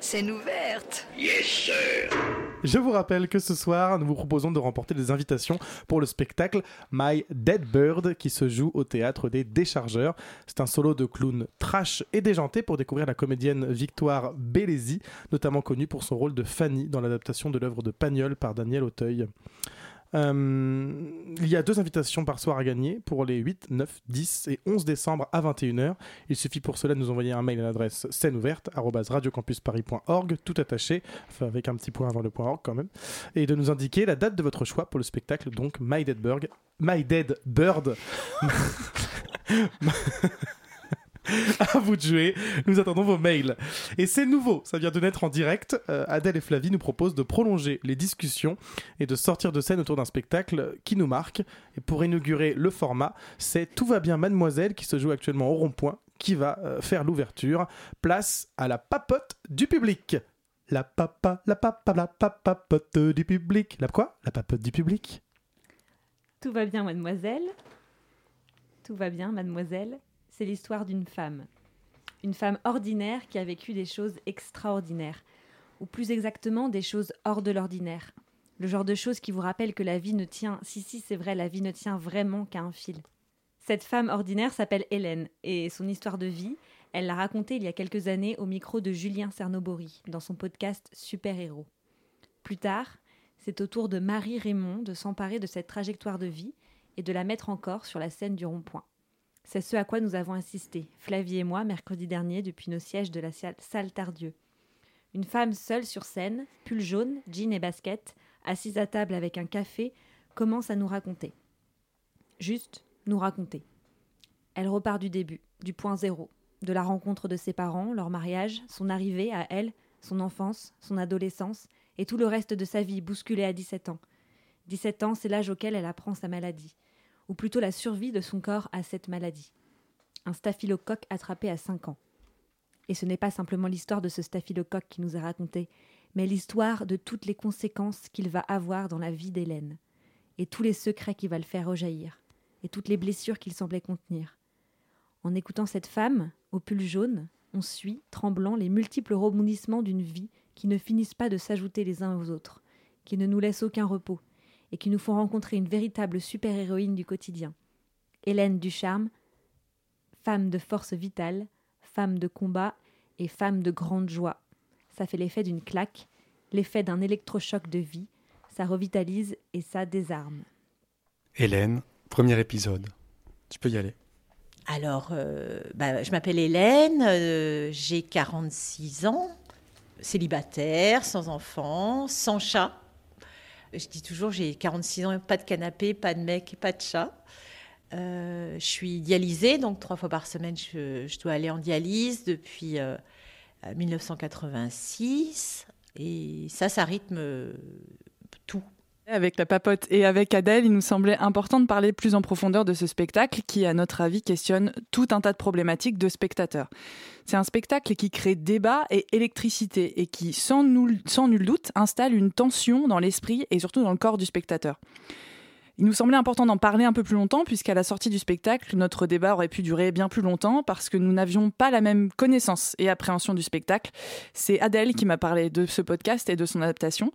Scène ouverte. Yes, sir. Je vous rappelle que ce soir, nous vous proposons de remporter des invitations pour le spectacle My Dead Bird qui se joue au théâtre des Déchargeurs. C'est un solo de clown trash et déjanté pour découvrir la comédienne Victoire Bellesi, notamment connue pour son rôle de Fanny dans l'adaptation de l'œuvre de Pagnol par Daniel Auteuil. Euh, il y a deux invitations par soir à gagner pour les 8, 9, 10 et 11 décembre à 21h. Il suffit pour cela de nous envoyer un mail à l'adresse scène ouverte tout attaché, enfin avec un petit point avant le point org quand même, et de nous indiquer la date de votre choix pour le spectacle, donc My Dead Bird. My Dead Bird. à vous de jouer. Nous attendons vos mails. Et c'est nouveau, ça vient de naître en direct. Euh, Adèle et Flavie nous proposent de prolonger les discussions et de sortir de scène autour d'un spectacle qui nous marque. Et pour inaugurer le format, c'est Tout va bien Mademoiselle qui se joue actuellement au rond-point qui va euh, faire l'ouverture. Place à la papote du public. La papa, la papa, la papote du public. La quoi? La papote du public? Tout va bien, mademoiselle. Tout va bien, mademoiselle. C'est l'histoire d'une femme. Une femme ordinaire qui a vécu des choses extraordinaires. Ou plus exactement, des choses hors de l'ordinaire. Le genre de choses qui vous rappellent que la vie ne tient, si si c'est vrai, la vie ne tient vraiment qu'à un fil. Cette femme ordinaire s'appelle Hélène, et son histoire de vie, elle l'a racontée il y a quelques années au micro de Julien Cernobori, dans son podcast Super Héros. Plus tard, c'est au tour de Marie Raymond de s'emparer de cette trajectoire de vie et de la mettre encore sur la scène du rond-point. C'est ce à quoi nous avons insisté, Flavie et moi, mercredi dernier, depuis nos sièges de la salle Tardieu. Une femme seule sur scène, pull jaune, jean et basket, assise à table avec un café, commence à nous raconter. Juste nous raconter. Elle repart du début, du point zéro, de la rencontre de ses parents, leur mariage, son arrivée à elle, son enfance, son adolescence, et tout le reste de sa vie bousculée à 17 ans. 17 ans, c'est l'âge auquel elle apprend sa maladie ou plutôt la survie de son corps à cette maladie. Un staphylocoque attrapé à 5 ans. Et ce n'est pas simplement l'histoire de ce staphylocoque qui nous est racontée, mais l'histoire de toutes les conséquences qu'il va avoir dans la vie d'Hélène, et tous les secrets qui va le faire rejaillir, et toutes les blessures qu'il semblait contenir. En écoutant cette femme, au pull jaune, on suit, tremblant, les multiples rebondissements d'une vie qui ne finissent pas de s'ajouter les uns aux autres, qui ne nous laissent aucun repos, et qui nous font rencontrer une véritable super-héroïne du quotidien. Hélène Ducharme, femme de force vitale, femme de combat et femme de grande joie. Ça fait l'effet d'une claque, l'effet d'un électrochoc de vie, ça revitalise et ça désarme. Hélène, premier épisode. Tu peux y aller. Alors, euh, bah, je m'appelle Hélène, euh, j'ai 46 ans, célibataire, sans enfant, sans chat. Je dis toujours, j'ai 46 ans, pas de canapé, pas de mec, pas de chat. Euh, je suis dialysée, donc trois fois par semaine, je, dois aller en dialyse depuis 1986. Et ça, ça rythme tout. Avec la papote et avec Adèle, il nous semblait important de parler plus en profondeur de ce spectacle qui, à notre avis, questionne tout un tas de problématiques de spectateurs. C'est un spectacle qui crée débat et électricité et qui, sans, nul doute, installe une tension dans l'esprit et surtout dans le corps du spectateur. Il nous semblait important d'en parler un peu plus longtemps, puisqu'à la sortie du spectacle, notre débat aurait pu durer bien plus longtemps, parce que nous n'avions pas la même connaissance et appréhension du spectacle. C'est Adèle qui m'a parlé de ce podcast et de son adaptation.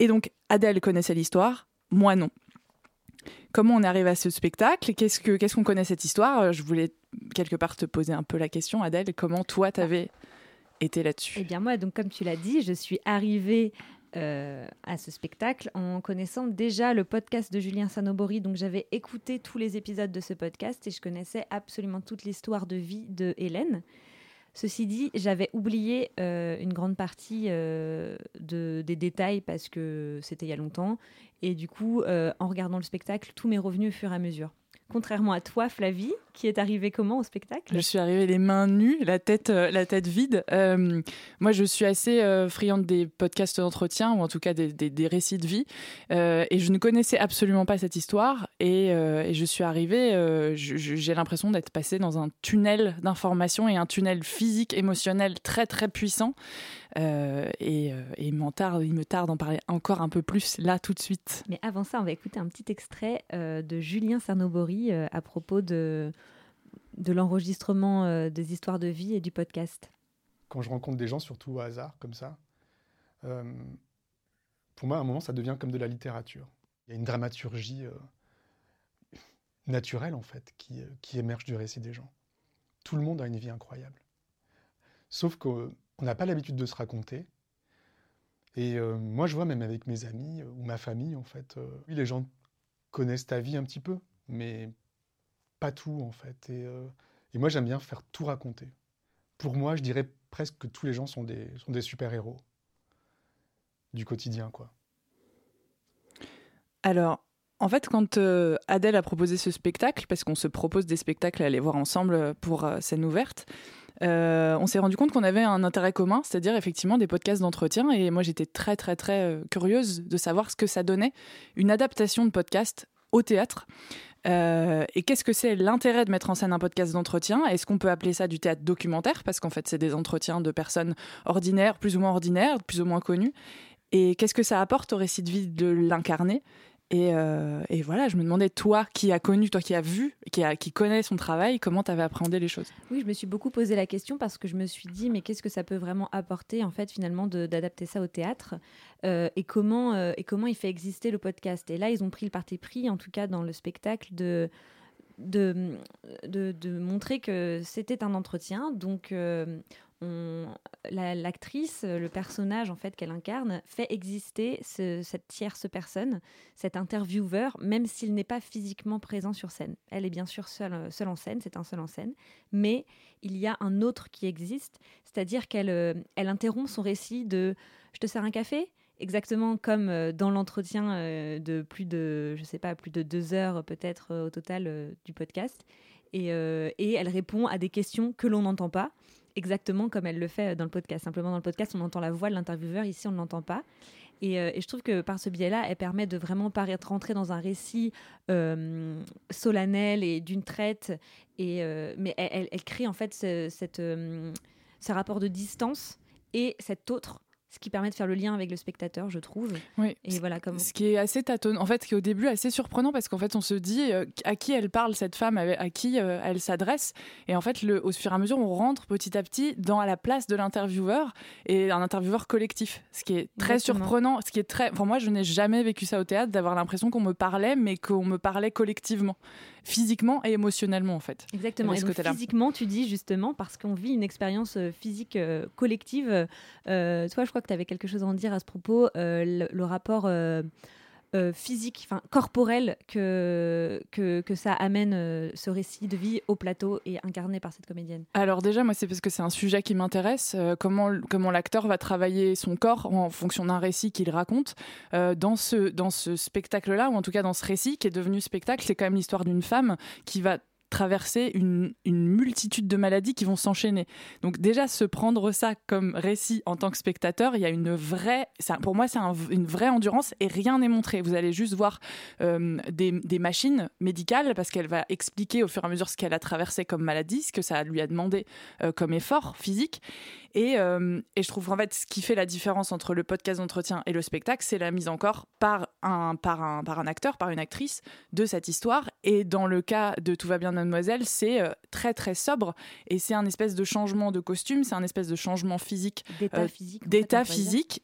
Et donc, Adèle connaissait l'histoire, moi non. Comment on arrive à ce spectacle? Qu'est-ce qu'on connaît cette histoire? Je voulais quelque part te poser un peu la question, Adèle. Comment toi, t'avais été là-dessus? Eh bien moi, donc comme tu l'as dit, je suis arrivée euh, à ce spectacle en connaissant déjà le podcast de Julien Sanobori. Donc j'avais écouté tous les épisodes de ce podcast et je connaissais absolument toute l'histoire de vie de Hélène. Ceci dit, j'avais oublié euh, une grande partie euh, de, des détails parce que c'était il y a longtemps. Et du coup, en regardant le spectacle, tout m'est revenu au fur et à mesure. Contrairement à toi, Flavie, qui est arrivée comment au spectacle? Je suis arrivée les mains nues, la tête, euh, la tête vide. Euh, moi, je suis assez euh, friande des podcasts d'entretien, ou en tout cas des, des, récits de vie. et je ne connaissais absolument pas cette histoire. Et, et je suis arrivée, j'ai l'impression d'être passée dans un tunnel d'information et un tunnel physique, émotionnel très, très puissant. Et, et il, tarde, il me tarde d'en parler encore un peu plus là, tout de suite. Mais avant ça, on va écouter un petit extrait de Julien Cernobori euh, à propos de, de l'enregistrement euh, des histoires de vie et du podcast Quand je rencontre des gens, surtout au hasard, comme ça, euh, pour moi, à un moment, ça devient comme de la littérature. Il y a une dramaturgie naturelle, en fait, qui, qui émerge du récit des gens. Tout le monde a une vie incroyable. Sauf qu'on n'a pas l'habitude de se raconter. Et moi, je vois même avec mes amis ou ma famille, en fait, oui, les gens connaissent ta vie un petit peu, mais pas tout en fait. Euh, et, moi j'aime bien faire tout raconter. Pour moi, je dirais presque que tous les gens sont des, sont des super-héros du quotidien. quoi. Alors, en fait, quand euh, Adèle a proposé ce spectacle, parce qu'on se propose des spectacles à aller voir ensemble pour euh, scène ouverte, on s'est rendu compte qu'on avait un intérêt commun, c'est-à-dire effectivement des podcasts d'entretien. Et moi, j'étais très, très, très curieuse de savoir ce que ça donnait, une adaptation de podcast au théâtre. Euh, et qu'est-ce que c'est l'intérêt de mettre en scène un podcast d'entretien? Est-ce qu'on peut appeler ça du théâtre documentaire? Parce qu'en fait, c'est des entretiens de personnes ordinaires, plus ou moins ordinaires, plus ou moins connues. Et qu'est-ce que ça apporte au récit de vie de l'incarner euh, et, voilà, je me demandais, toi qui as connu, toi qui as vu, qui, a, connais son travail, comment tu avais appréhendé les choses? Oui, je me suis beaucoup posé la question parce que je me suis dit, mais qu'est-ce que ça peut vraiment apporter, en fait, finalement, d'adapter ça au théâtre? Euh, et, comment, euh, et comment il fait exister le podcast? Et là, ils ont pris le parti pris, en tout cas dans le spectacle, de. De, de, montrer que c'était un entretien. Donc, l'actrice, le personnage en fait qu'elle incarne, fait exister cette tierce personne, cet intervieweur, même s'il n'est pas physiquement présent sur scène. Elle est bien sûr seule, seule en scène, c'est un seul en scène, mais il y a un autre qui existe, c'est-à-dire qu'elle euh, interrompt son récit de je te sers un café? Exactement comme euh, dans l'entretien euh, de plus de je sais pas plus de deux heures peut-être au total du podcast. Et elle répond à des questions que l'on n'entend pas exactement comme elle le fait dans le podcast. Simplement, dans le podcast, on entend la voix de l'intervieweur. Ici, on ne l'entend pas. Euh, et, je trouve que par ce biais-là, elle permet de vraiment paraître rentrer dans un récit euh, solennel et d'une traite. Et, euh, mais elle, crée en fait ce rapport de distance et cet autre ce qui permet de faire le lien avec le spectateur, je trouve. Oui. Et voilà, comme Ce qui est assez tâtonnant, en fait, qui est au début assez surprenant parce qu'en fait, on se dit euh, à qui elle parle cette femme, à qui euh, elle s'adresse, et en fait, le, au fur et à mesure, on rentre petit à petit dans à la place de l'intervieweur et un intervieweur collectif, ce qui est très Exactement. surprenant, ce qui est très. Enfin, moi, je n'ai jamais vécu ça au théâtre, d'avoir l'impression qu'on me parlait, mais qu'on me parlait collectivement, physiquement et émotionnellement, en fait. Exactement. Et donc, physiquement, tu dis justement parce qu'on vit une expérience euh, physique euh, collective. Euh, toi, je crois que tu avais quelque chose à en dire à ce propos. le, le rapport euh, physique, enfin corporel que, que, que ça amène euh, ce récit de vie au plateau et incarné par cette comédienne. Alors déjà, moi, c'est parce que c'est un sujet qui m'intéresse. euh, comment comment l'acteur va travailler son corps en fonction d'un récit qu'il raconte dans ce dans ce spectacle-là, ou en tout cas dans ce récit qui est devenu spectacle. C'est quand même l'histoire d'une femme qui va traverser une, une multitude de maladies qui vont s'enchaîner. Donc déjà se prendre ça comme récit en tant que spectateur, il y a une vraie, ça, pour moi c'est un- une vraie endurance et rien n'est montré. Vous allez juste voir euh, des, des machines médicales parce qu'elle va expliquer au fur et à mesure ce qu'elle a traversé comme maladie, ce que ça lui a demandé euh, comme effort physique. Et, euh, et je trouve en fait ce qui fait la différence entre le podcast d'entretien et le spectacle, c'est la mise en corps par un, par, un, par un acteur, par une actrice de cette histoire. Et dans le cas de Tout va bien mademoiselle, c'est euh, très très sobre et c'est un espèce de changement de costume, c'est un espèce de changement physique. D'état euh, physique. D'état.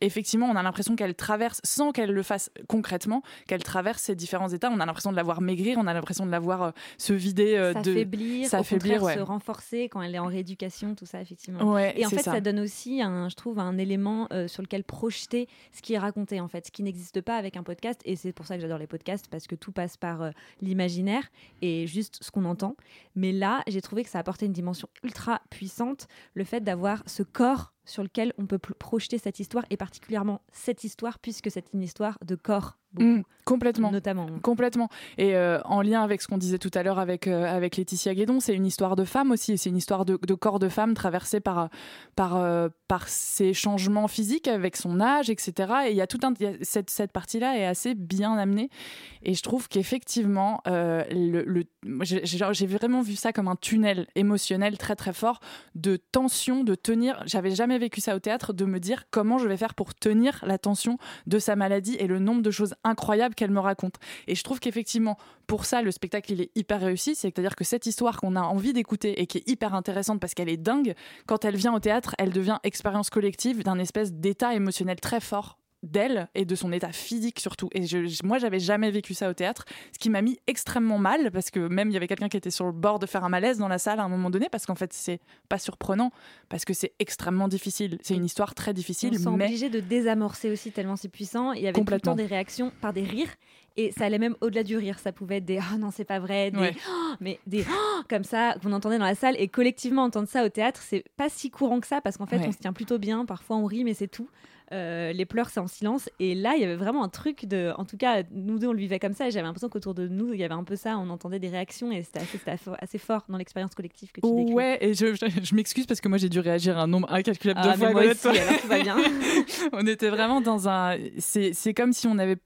Effectivement, on a l'impression qu'elle traverse, sans qu'elle le fasse concrètement, qu'elle traverse ces différents états. On a l'impression de la voir maigrir, on a l'impression de la voir euh, se vider euh, de... s'affaiblir, contraire, ouais. se renforcer quand elle est en rééducation, tout ça, effectivement. Ouais, et en fait, ça. ça. donne aussi, un, je trouve, un élément euh, sur lequel projeter ce qui est raconté, en fait, ce qui n'existe pas avec un podcast. Et c'est pour ça que j'adore les podcasts, parce que tout passe par l'imaginaire et juste ce qu'on entend. Mais là, j'ai trouvé que ça apportait une dimension ultra puissante, le fait d'avoir ce corps sur lequel on peut projeter cette histoire, et particulièrement cette histoire, puisque c'est une histoire de corps, beaucoup, Mm, complètement. notamment. Complètement. Et euh, en lien avec ce qu'on disait tout à l'heure avec, euh, avec Laetitia Guédon, c'est une histoire de femme aussi. C'est une histoire de, de corps de femme traversée par, par, euh, par ses changements physiques avec son âge, etc. Et il y a tout un. a- cette cette partie-là est assez bien amenée. Et je trouve qu'effectivement, le, j'ai vraiment vu ça comme un tunnel émotionnel très très fort de tension, de tenir. J'avais jamais vécu ça au théâtre, de me dire comment je vais faire pour tenir la tension de sa maladie et le nombre de choses incroyables qu'elle me raconte. Et je trouve qu'effectivement, pour ça, le spectacle, il est hyper réussi. C'est-à-dire que cette histoire qu'on a envie d'écouter et qui est hyper intéressante parce qu'elle est dingue, quand elle vient au théâtre, elle devient expérience collective d'un espèce d'état émotionnel très fort d'elle et de son état physique surtout. Et je, moi, j'avais jamais vécu ça au théâtre, ce qui m'a mis extrêmement mal parce que même il y avait quelqu'un qui était sur le bord de faire un malaise dans la salle à un moment donné parce qu'en fait, c'est pas surprenant parce que c'est extrêmement difficile. C'est une histoire très On difficile, sent mais obligé de désamorcer aussi tellement c'est puissant. Il y avait tout le Complètement. temps des réactions par des rires et ça allait même au-delà du rire. Ça pouvait être des oh non c'est pas vrai, des Ouais. Oh mais des Oh comme ça qu'on entendait dans la salle et collectivement entendre ça au théâtre c'est pas si courant que ça parce qu'en fait Ouais. on se tient plutôt bien. Parfois on rit mais c'est tout. Euh, les pleurs c'est en silence et là il y avait vraiment un truc de en tout cas nous deux on le vivait comme ça et j'avais l'impression qu'autour de nous il y avait un peu ça on entendait des réactions et c'était assez, assez fort dans l'expérience collective que tu décris Ouais, et je, je, je m'excuse parce que moi j'ai dû réagir un nombre incalculable Ah, de fois. moi honnêtement. aussi, alors tout va bien. on était vraiment dans un. C'est c'est comme si on avait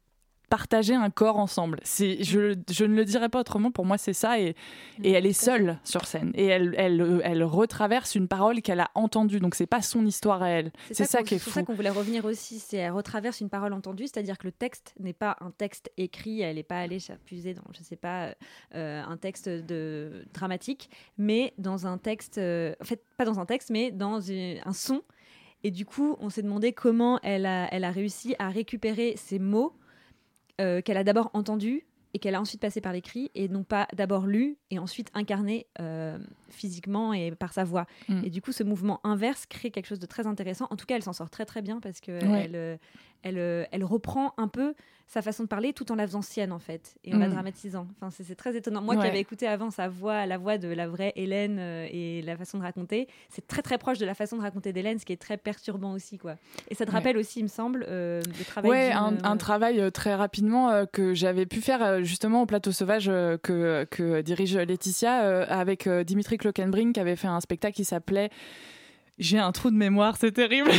partagé un corps ensemble. C'est, je, je ne le dirais pas autrement. Pour moi, c'est ça. Et, et elle est seule sur scène. Et elle, elle, elle retraverse une parole qu'elle a entendue. Donc, c'est pas son histoire à elle. C'est ça, qui est C'est pour fou. ça qu'on voulait revenir aussi. C'est elle retraverse une parole entendue, c'est-à-dire que le texte n'est pas un texte écrit. Elle n'est pas allée s'appuyer dans, je sais pas, euh, un texte de dramatique, mais dans un texte. euh, en fait, pas dans un texte, mais dans une- un son. Et du coup, on s'est demandé comment elle a, elle a réussi à récupérer ces mots euh, qu'elle a d'abord entendus et qu'elle a ensuite passé par l'écrit et non pas d'abord lu et ensuite incarné euh, physiquement et par sa voix. Mm. Et du coup, ce mouvement inverse crée quelque chose de très intéressant. En tout cas, elle s'en sort très très bien parce que Ouais. elle, euh, elle, euh, elle reprend un peu sa façon de parler tout en la faisant sienne en fait et en la Mm. dramatisant. Enfin, c'est très étonnant. Moi qui avais écouté avant sa voix, la voix de la vraie Hélène euh, et la façon de raconter, c'est très très proche de la façon de raconter d'Hélène, ce qui est très perturbant aussi quoi. Et ça te Ouais. rappelle aussi, il me semble, euh, le travail. Ouais, un, un travail très rapidement euh, que j'avais pu faire justement au plateau sauvage que, que dirige Laetitia avec Dimitri Clockenbrink avait fait un spectacle qui s'appelait J'ai un trou de mémoire, c'est terrible.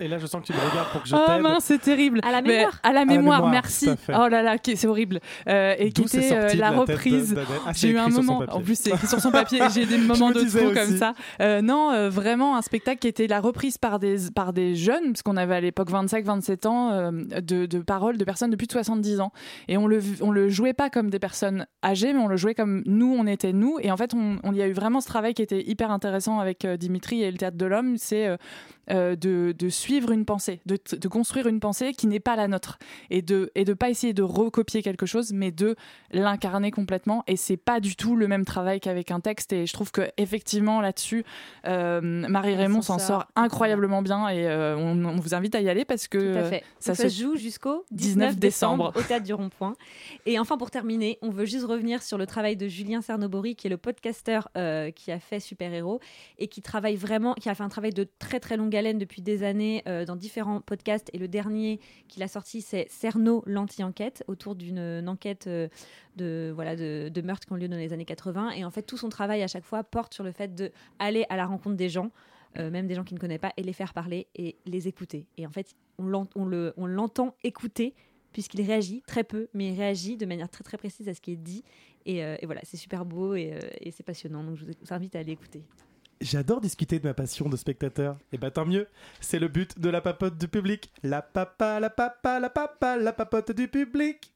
Et là, je sens que tu me regardes pour que je Oh t'aide. mince, c'est terrible. À la Mais mémoire. à la mémoire, mémoire, merci. Oh là là, c'est horrible. Euh, et qui était euh, la, la tête de- reprise. Ah, J'ai eu un moment, en plus c'est écrit sur son papier, j'ai des moments me de trou aussi. comme ça. Euh, non, euh, vraiment un spectacle qui était la reprise par des, par des jeunes, parce qu'on avait à l'époque 25-27 ans, euh, de, de paroles de personnes de plus de 70 ans. Et on le, on le jouait pas comme des personnes âgées, mais on le jouait comme nous, on était nous. Et en fait, on, on y a eu vraiment ce travail qui était hyper intéressant avec euh, Dimitri et le Théâtre de l'Homme, c'est euh, de, de suivre une pensée, de, de construire une pensée qui n'est pas la nôtre et de et de pas essayer de recopier quelque chose, mais de l'incarner complètement. Et c'est pas du tout le même travail qu'avec un texte. Et je trouve que effectivement là-dessus, euh, Marie Raymond s'en sort incroyablement bien. Et euh, on, on vous invite à y aller parce que ça se joue jusqu'au 19 19 décembre décembre. au Théâtre du Rond-Point. Et enfin, pour terminer, on veut juste revenir sur le travail de Julien Cernobori, qui est le podcasteur qui a fait Super Héros et qui travaille vraiment, qui a fait un travail de très très longue haleine depuis des années euh, dans différents podcasts. Et le dernier qu'il a sorti, c'est Cerno l'anti-enquête, autour d'une une enquête euh, de, voilà, de, de meurtres qui ont lieu dans les années 80. Et en fait, tout son travail à chaque fois porte sur le fait d'aller à la rencontre des gens. euh, même des gens qui ne connaissent pas, et les faire parler et les écouter. Et en fait, on l'ent- on le- on l'entend écouter puisqu'il réagit très peu, mais il réagit de manière très très précise à ce qui est dit. Et, euh, voilà, c'est super beau et, euh, et c'est passionnant. Donc je vous invite à aller écouter. J'adore discuter de ma passion de spectateur. Et bah tant mieux, c'est le but de la papote du public. La papa, la papa, la papa, la papote du public.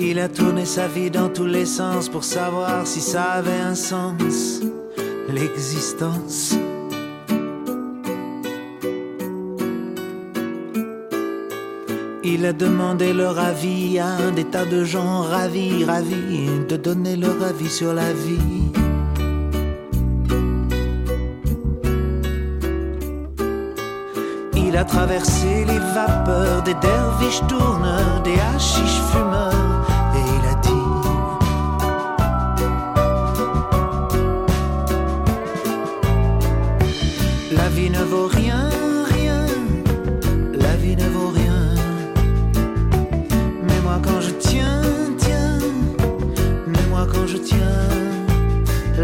Il a tourné sa vie dans tous les sens pour savoir si ça avait un sens, l'existence. Il a demandé leur avis à des tas de gens ravis, ravis de donner leur avis sur la vie. Il a traversé les vapeurs des derviches tourneurs, des hachiches fumeurs,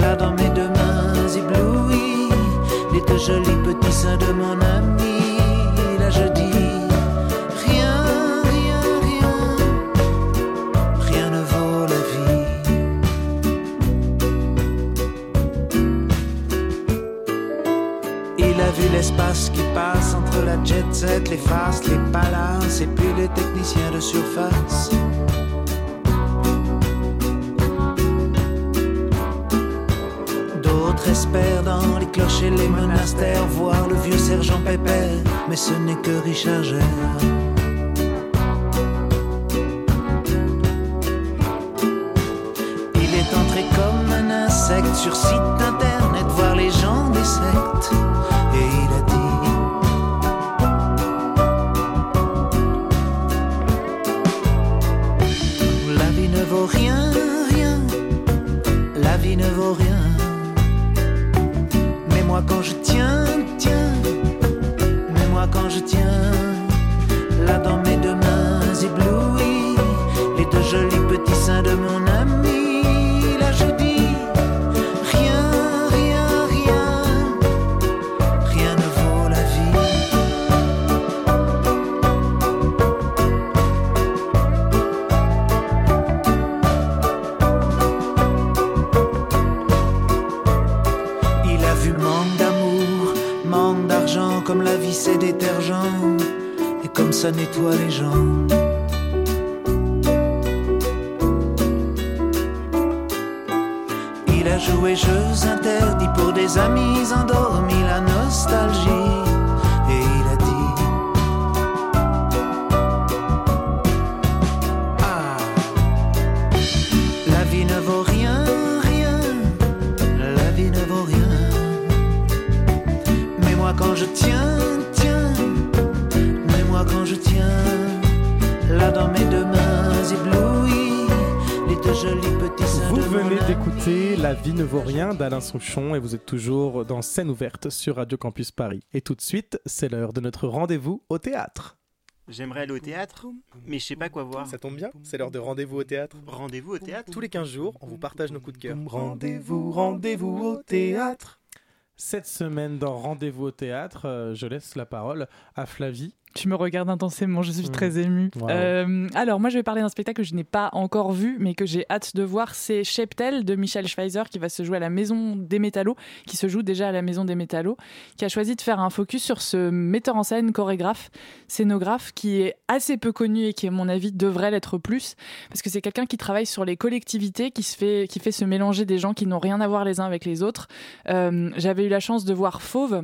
là dans mes deux mains éblouies, les deux jolis petits seins de mon ami, là je dis rien, rien, rien, rien ne vaut la vie. Il a vu l'espace qui passe entre la jet set, les faces, les palaces et puis les techniciens de surface. Espèrent dans les clochers, les monastères, voir le vieux sergent Pépère, mais ce n'est que Richard Gere. Il est entré comme un insecte sur site quand je tiens, tiens, mais moi quand je tiens, là dans mes deux mains éblouies, les deux jolis petits seins Vous venez d'écouter La vie ne vaut rien d'Alain Souchon et vous êtes toujours dans scène ouverte sur Radio Campus Paris. Et tout de suite, c'est l'heure de notre rendez-vous au théâtre. J'aimerais aller au théâtre, mais je sais pas quoi voir. Ça tombe bien, c'est l'heure de rendez-vous au théâtre. Rendez-vous au théâtre Tous les 15 jours, on vous partage nos coups de cœur. Rendez-vous, rendez-vous au théâtre. Cette semaine dans Rendez-vous au théâtre, euh, je laisse la parole à Flavie. Tu me regardes intensément, je suis Mm. très émue. Wow. Euh, alors, moi, je vais parler d'un spectacle que je n'ai pas encore vu, mais que j'ai hâte de voir. C'est Cheptel de Michel Schweizer qui va se jouer à la Maison des Métallos, qui se joue déjà à la Maison des Métallos, qui a choisi de faire un focus sur ce metteur en scène, chorégraphe, scénographe, qui est assez peu connu et qui, à mon avis, devrait l'être plus, parce que c'est quelqu'un qui travaille sur les collectivités, qui, se fait, qui fait se mélanger des gens qui n'ont rien à voir les uns avec les autres. Euh, J'avais eu la chance de voir Fauve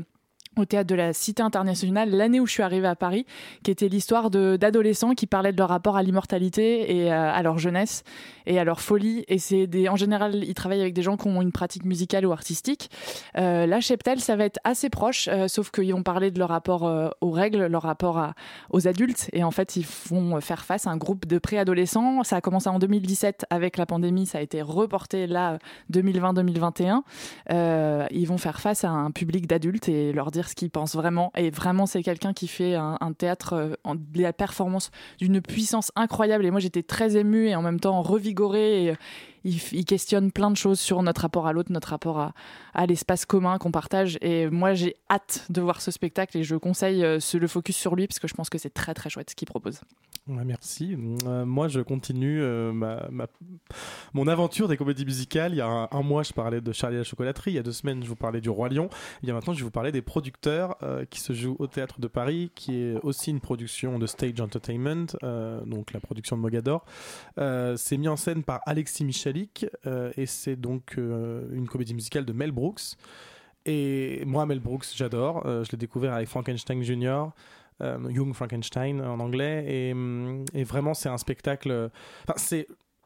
au théâtre de la Cité internationale l'année où je suis arrivée à Paris, qui était l'histoire d'adolescents qui parlaient de leur rapport à l'immortalité et euh, à leur jeunesse et à leur folie. Et c'est en général, ils travaillent avec des gens qui ont une pratique musicale ou artistique. Euh, là, Cheptel, ça va être assez proche, euh, sauf qu'ils vont parler de leur rapport euh, aux règles, leur rapport aux adultes. Et en fait, ils vont faire face à un groupe de préadolescents. Ça a commencé en 2017 avec la pandémie, ça a été reporté là 2020-2021. Euh, ils vont faire face à un public d'adultes et leur dire ce qu'ils pensent vraiment. Et vraiment, c'est quelqu'un qui fait un, théâtre, euh, la performance d'une puissance incroyable. Et moi, j'étais très émue et en même temps revigorée. Et, euh, il, questionne plein de choses sur notre rapport à l'autre, notre rapport à, à l'espace commun qu'on partage. Et moi, j'ai hâte de voir ce spectacle et je conseille euh, ce- le focus sur lui parce que je pense que c'est très très chouette ce qu'il propose. Merci. Euh, moi, je continue euh, ma, mon aventure des comédies musicales. Il y a un, mois, je parlais de Charlie la chocolaterie. Il y a deux semaines, je vous parlais du Roi Lion. Il y a maintenant, je vais vous parler des producteurs euh, qui se jouent au Théâtre de Paris, qui est aussi une production de Stage Entertainment, donc la production de Mogador. C'est mis en scène par Alexis Michalik et c'est donc une comédie musicale de Mel Brooks. Et moi, Mel Brooks, j'adore. Je l'ai découvert avec Frankenstein Jr., Young Frankenstein en anglais. Et, hum, et vraiment, c'est un spectacle. euh.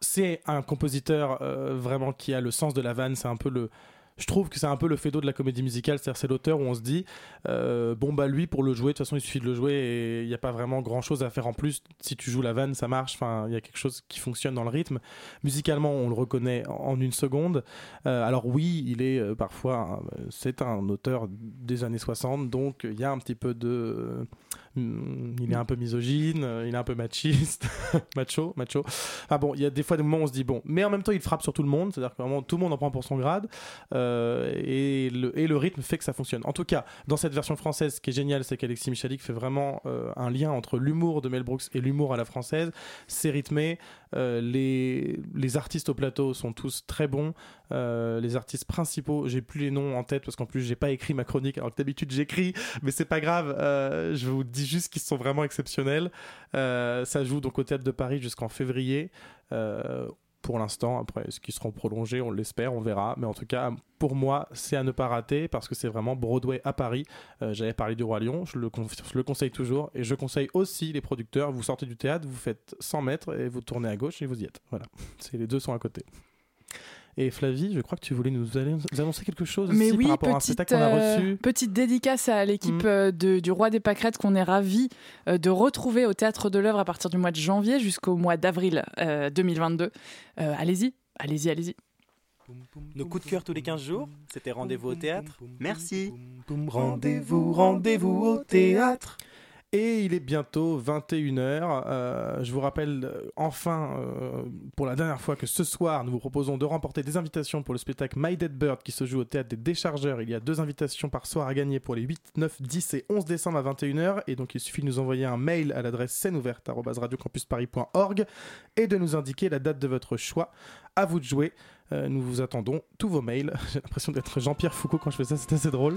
C'est un compositeur euh, vraiment qui a le sens de la vanne. C'est un peu le. Je trouve que c'est un peu le fédo de la comédie musicale, c'est-à-dire c'est l'auteur où on se dit euh, bon bah lui pour le jouer de toute façon il suffit de le jouer et il n'y a pas vraiment grand-chose à faire en plus. Si tu joues la vanne ça marche. Enfin il y a quelque chose qui fonctionne dans le rythme. Musicalement on le reconnaît en, une seconde. Euh, alors oui il est euh, parfois c'est un auteur des années 60 donc il y a un petit peu de hum, il est un peu misogyne, il est un peu machiste, macho, macho. Ah bon, il y a des fois des moments où on se dit bon, mais en même temps il frappe sur tout le monde, c'est-à-dire que vraiment tout le monde en prend pour son grade, euh, et, le, et le rythme fait que ça fonctionne. En tout cas, dans cette version française, ce qui est génial, c'est qu'Alexis Michalik fait vraiment euh, un lien entre l'humour de Mel Brooks et l'humour à la française. C'est rythmé, euh, les, artistes au plateau sont tous très bons, euh, les artistes principaux, j'ai plus les noms en tête parce qu'en plus j'ai pas écrit ma chronique, alors que d'habitude j'écris, mais c'est pas grave, euh, je vous dis juste qu'ils sont vraiment exceptionnels. Euh, ça joue donc au Théâtre de Paris jusqu'en février. Pour l'instant, après, ce qui seront prolongés, on l'espère, on verra. Mais en tout cas, pour moi, c'est à ne pas rater parce que c'est vraiment Broadway à Paris. Euh, J'avais parlé du Roi Lion, je le, je le conseille toujours. Et je conseille aussi les producteurs. Vous sortez du théâtre, vous faites 100 mètres et vous tournez à gauche et vous y êtes. Voilà. Les deux sont à côté. Et Flavie, je crois que tu voulais nous annoncer quelque chose Mais aussi oui, par rapport à un petite, spectacle qu'on a euh, reçu. petite dédicace à l'équipe Mm. euh, de- du Roi des Pâquerettes qu'on est ravis euh, de retrouver au Théâtre de l'œuvre à partir du mois de janvier jusqu'au mois d'avril euh, 2022. Euh, allez-y, allez-y, allez-y. Nos coups de cœur tous les 15 jours, c'était rendez-vous au théâtre. Merci. Rendez-vous, rendez-vous au théâtre. Et il est bientôt 21h. Euh, je vous rappelle euh, enfin, euh, pour la dernière fois, que ce soir, nous vous proposons de remporter des invitations pour le spectacle My Dead Bird qui se joue au théâtre des Déchargeurs. Il y a deux invitations par soir à gagner pour les 8, 9, 10 et 11 décembre à 21h. Et donc, il suffit de nous envoyer un mail à l'adresse scèneouverte.radiocampusparis.org et de nous indiquer la date de votre choix. À vous de jouer. Euh, nous vous attendons tous vos mails. J'ai l'impression d'être Jean-Pierre Foucault quand je fais ça, c'est assez drôle.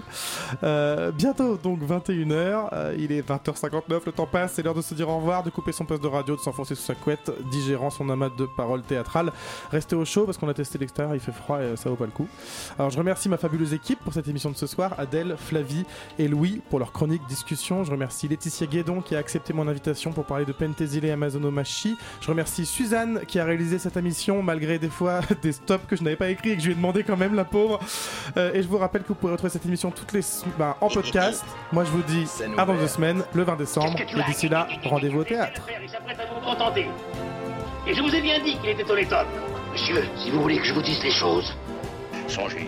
Euh, bientôt, donc 21h, euh, il est 20h59, le temps passe, c'est l'heure de se dire au revoir, de couper son poste de radio, de s'enfoncer sous sa couette, digérant son amas de paroles théâtrales. Restez au chaud parce qu'on a testé l'extérieur, il fait froid et ça vaut pas le coup. Alors je remercie ma fabuleuse équipe pour cette émission de ce soir, Adèle, Flavie et Louis pour leur chronique discussion. Je remercie Laetitia Guédon qui a accepté mon invitation pour parler de Pentesile et Amazonomachi. Je remercie Suzanne qui a réalisé cette émission malgré des fois des stops que je n'avais pas écrits et que je lui ai demandé quand même, la pauvre. Euh, et je vous rappelle que vous pouvez retrouver cette émission toutes les ben, en podcast. Moi je vous dis à dans deux semaines, le 20 décembre. Et d'ici là, rendez-vous au théâtre. Il s'apprête à vous contenter. Et je vous ai bien dit qu'il était homme. Monsieur, si vous voulez que je vous dise les choses, Songez,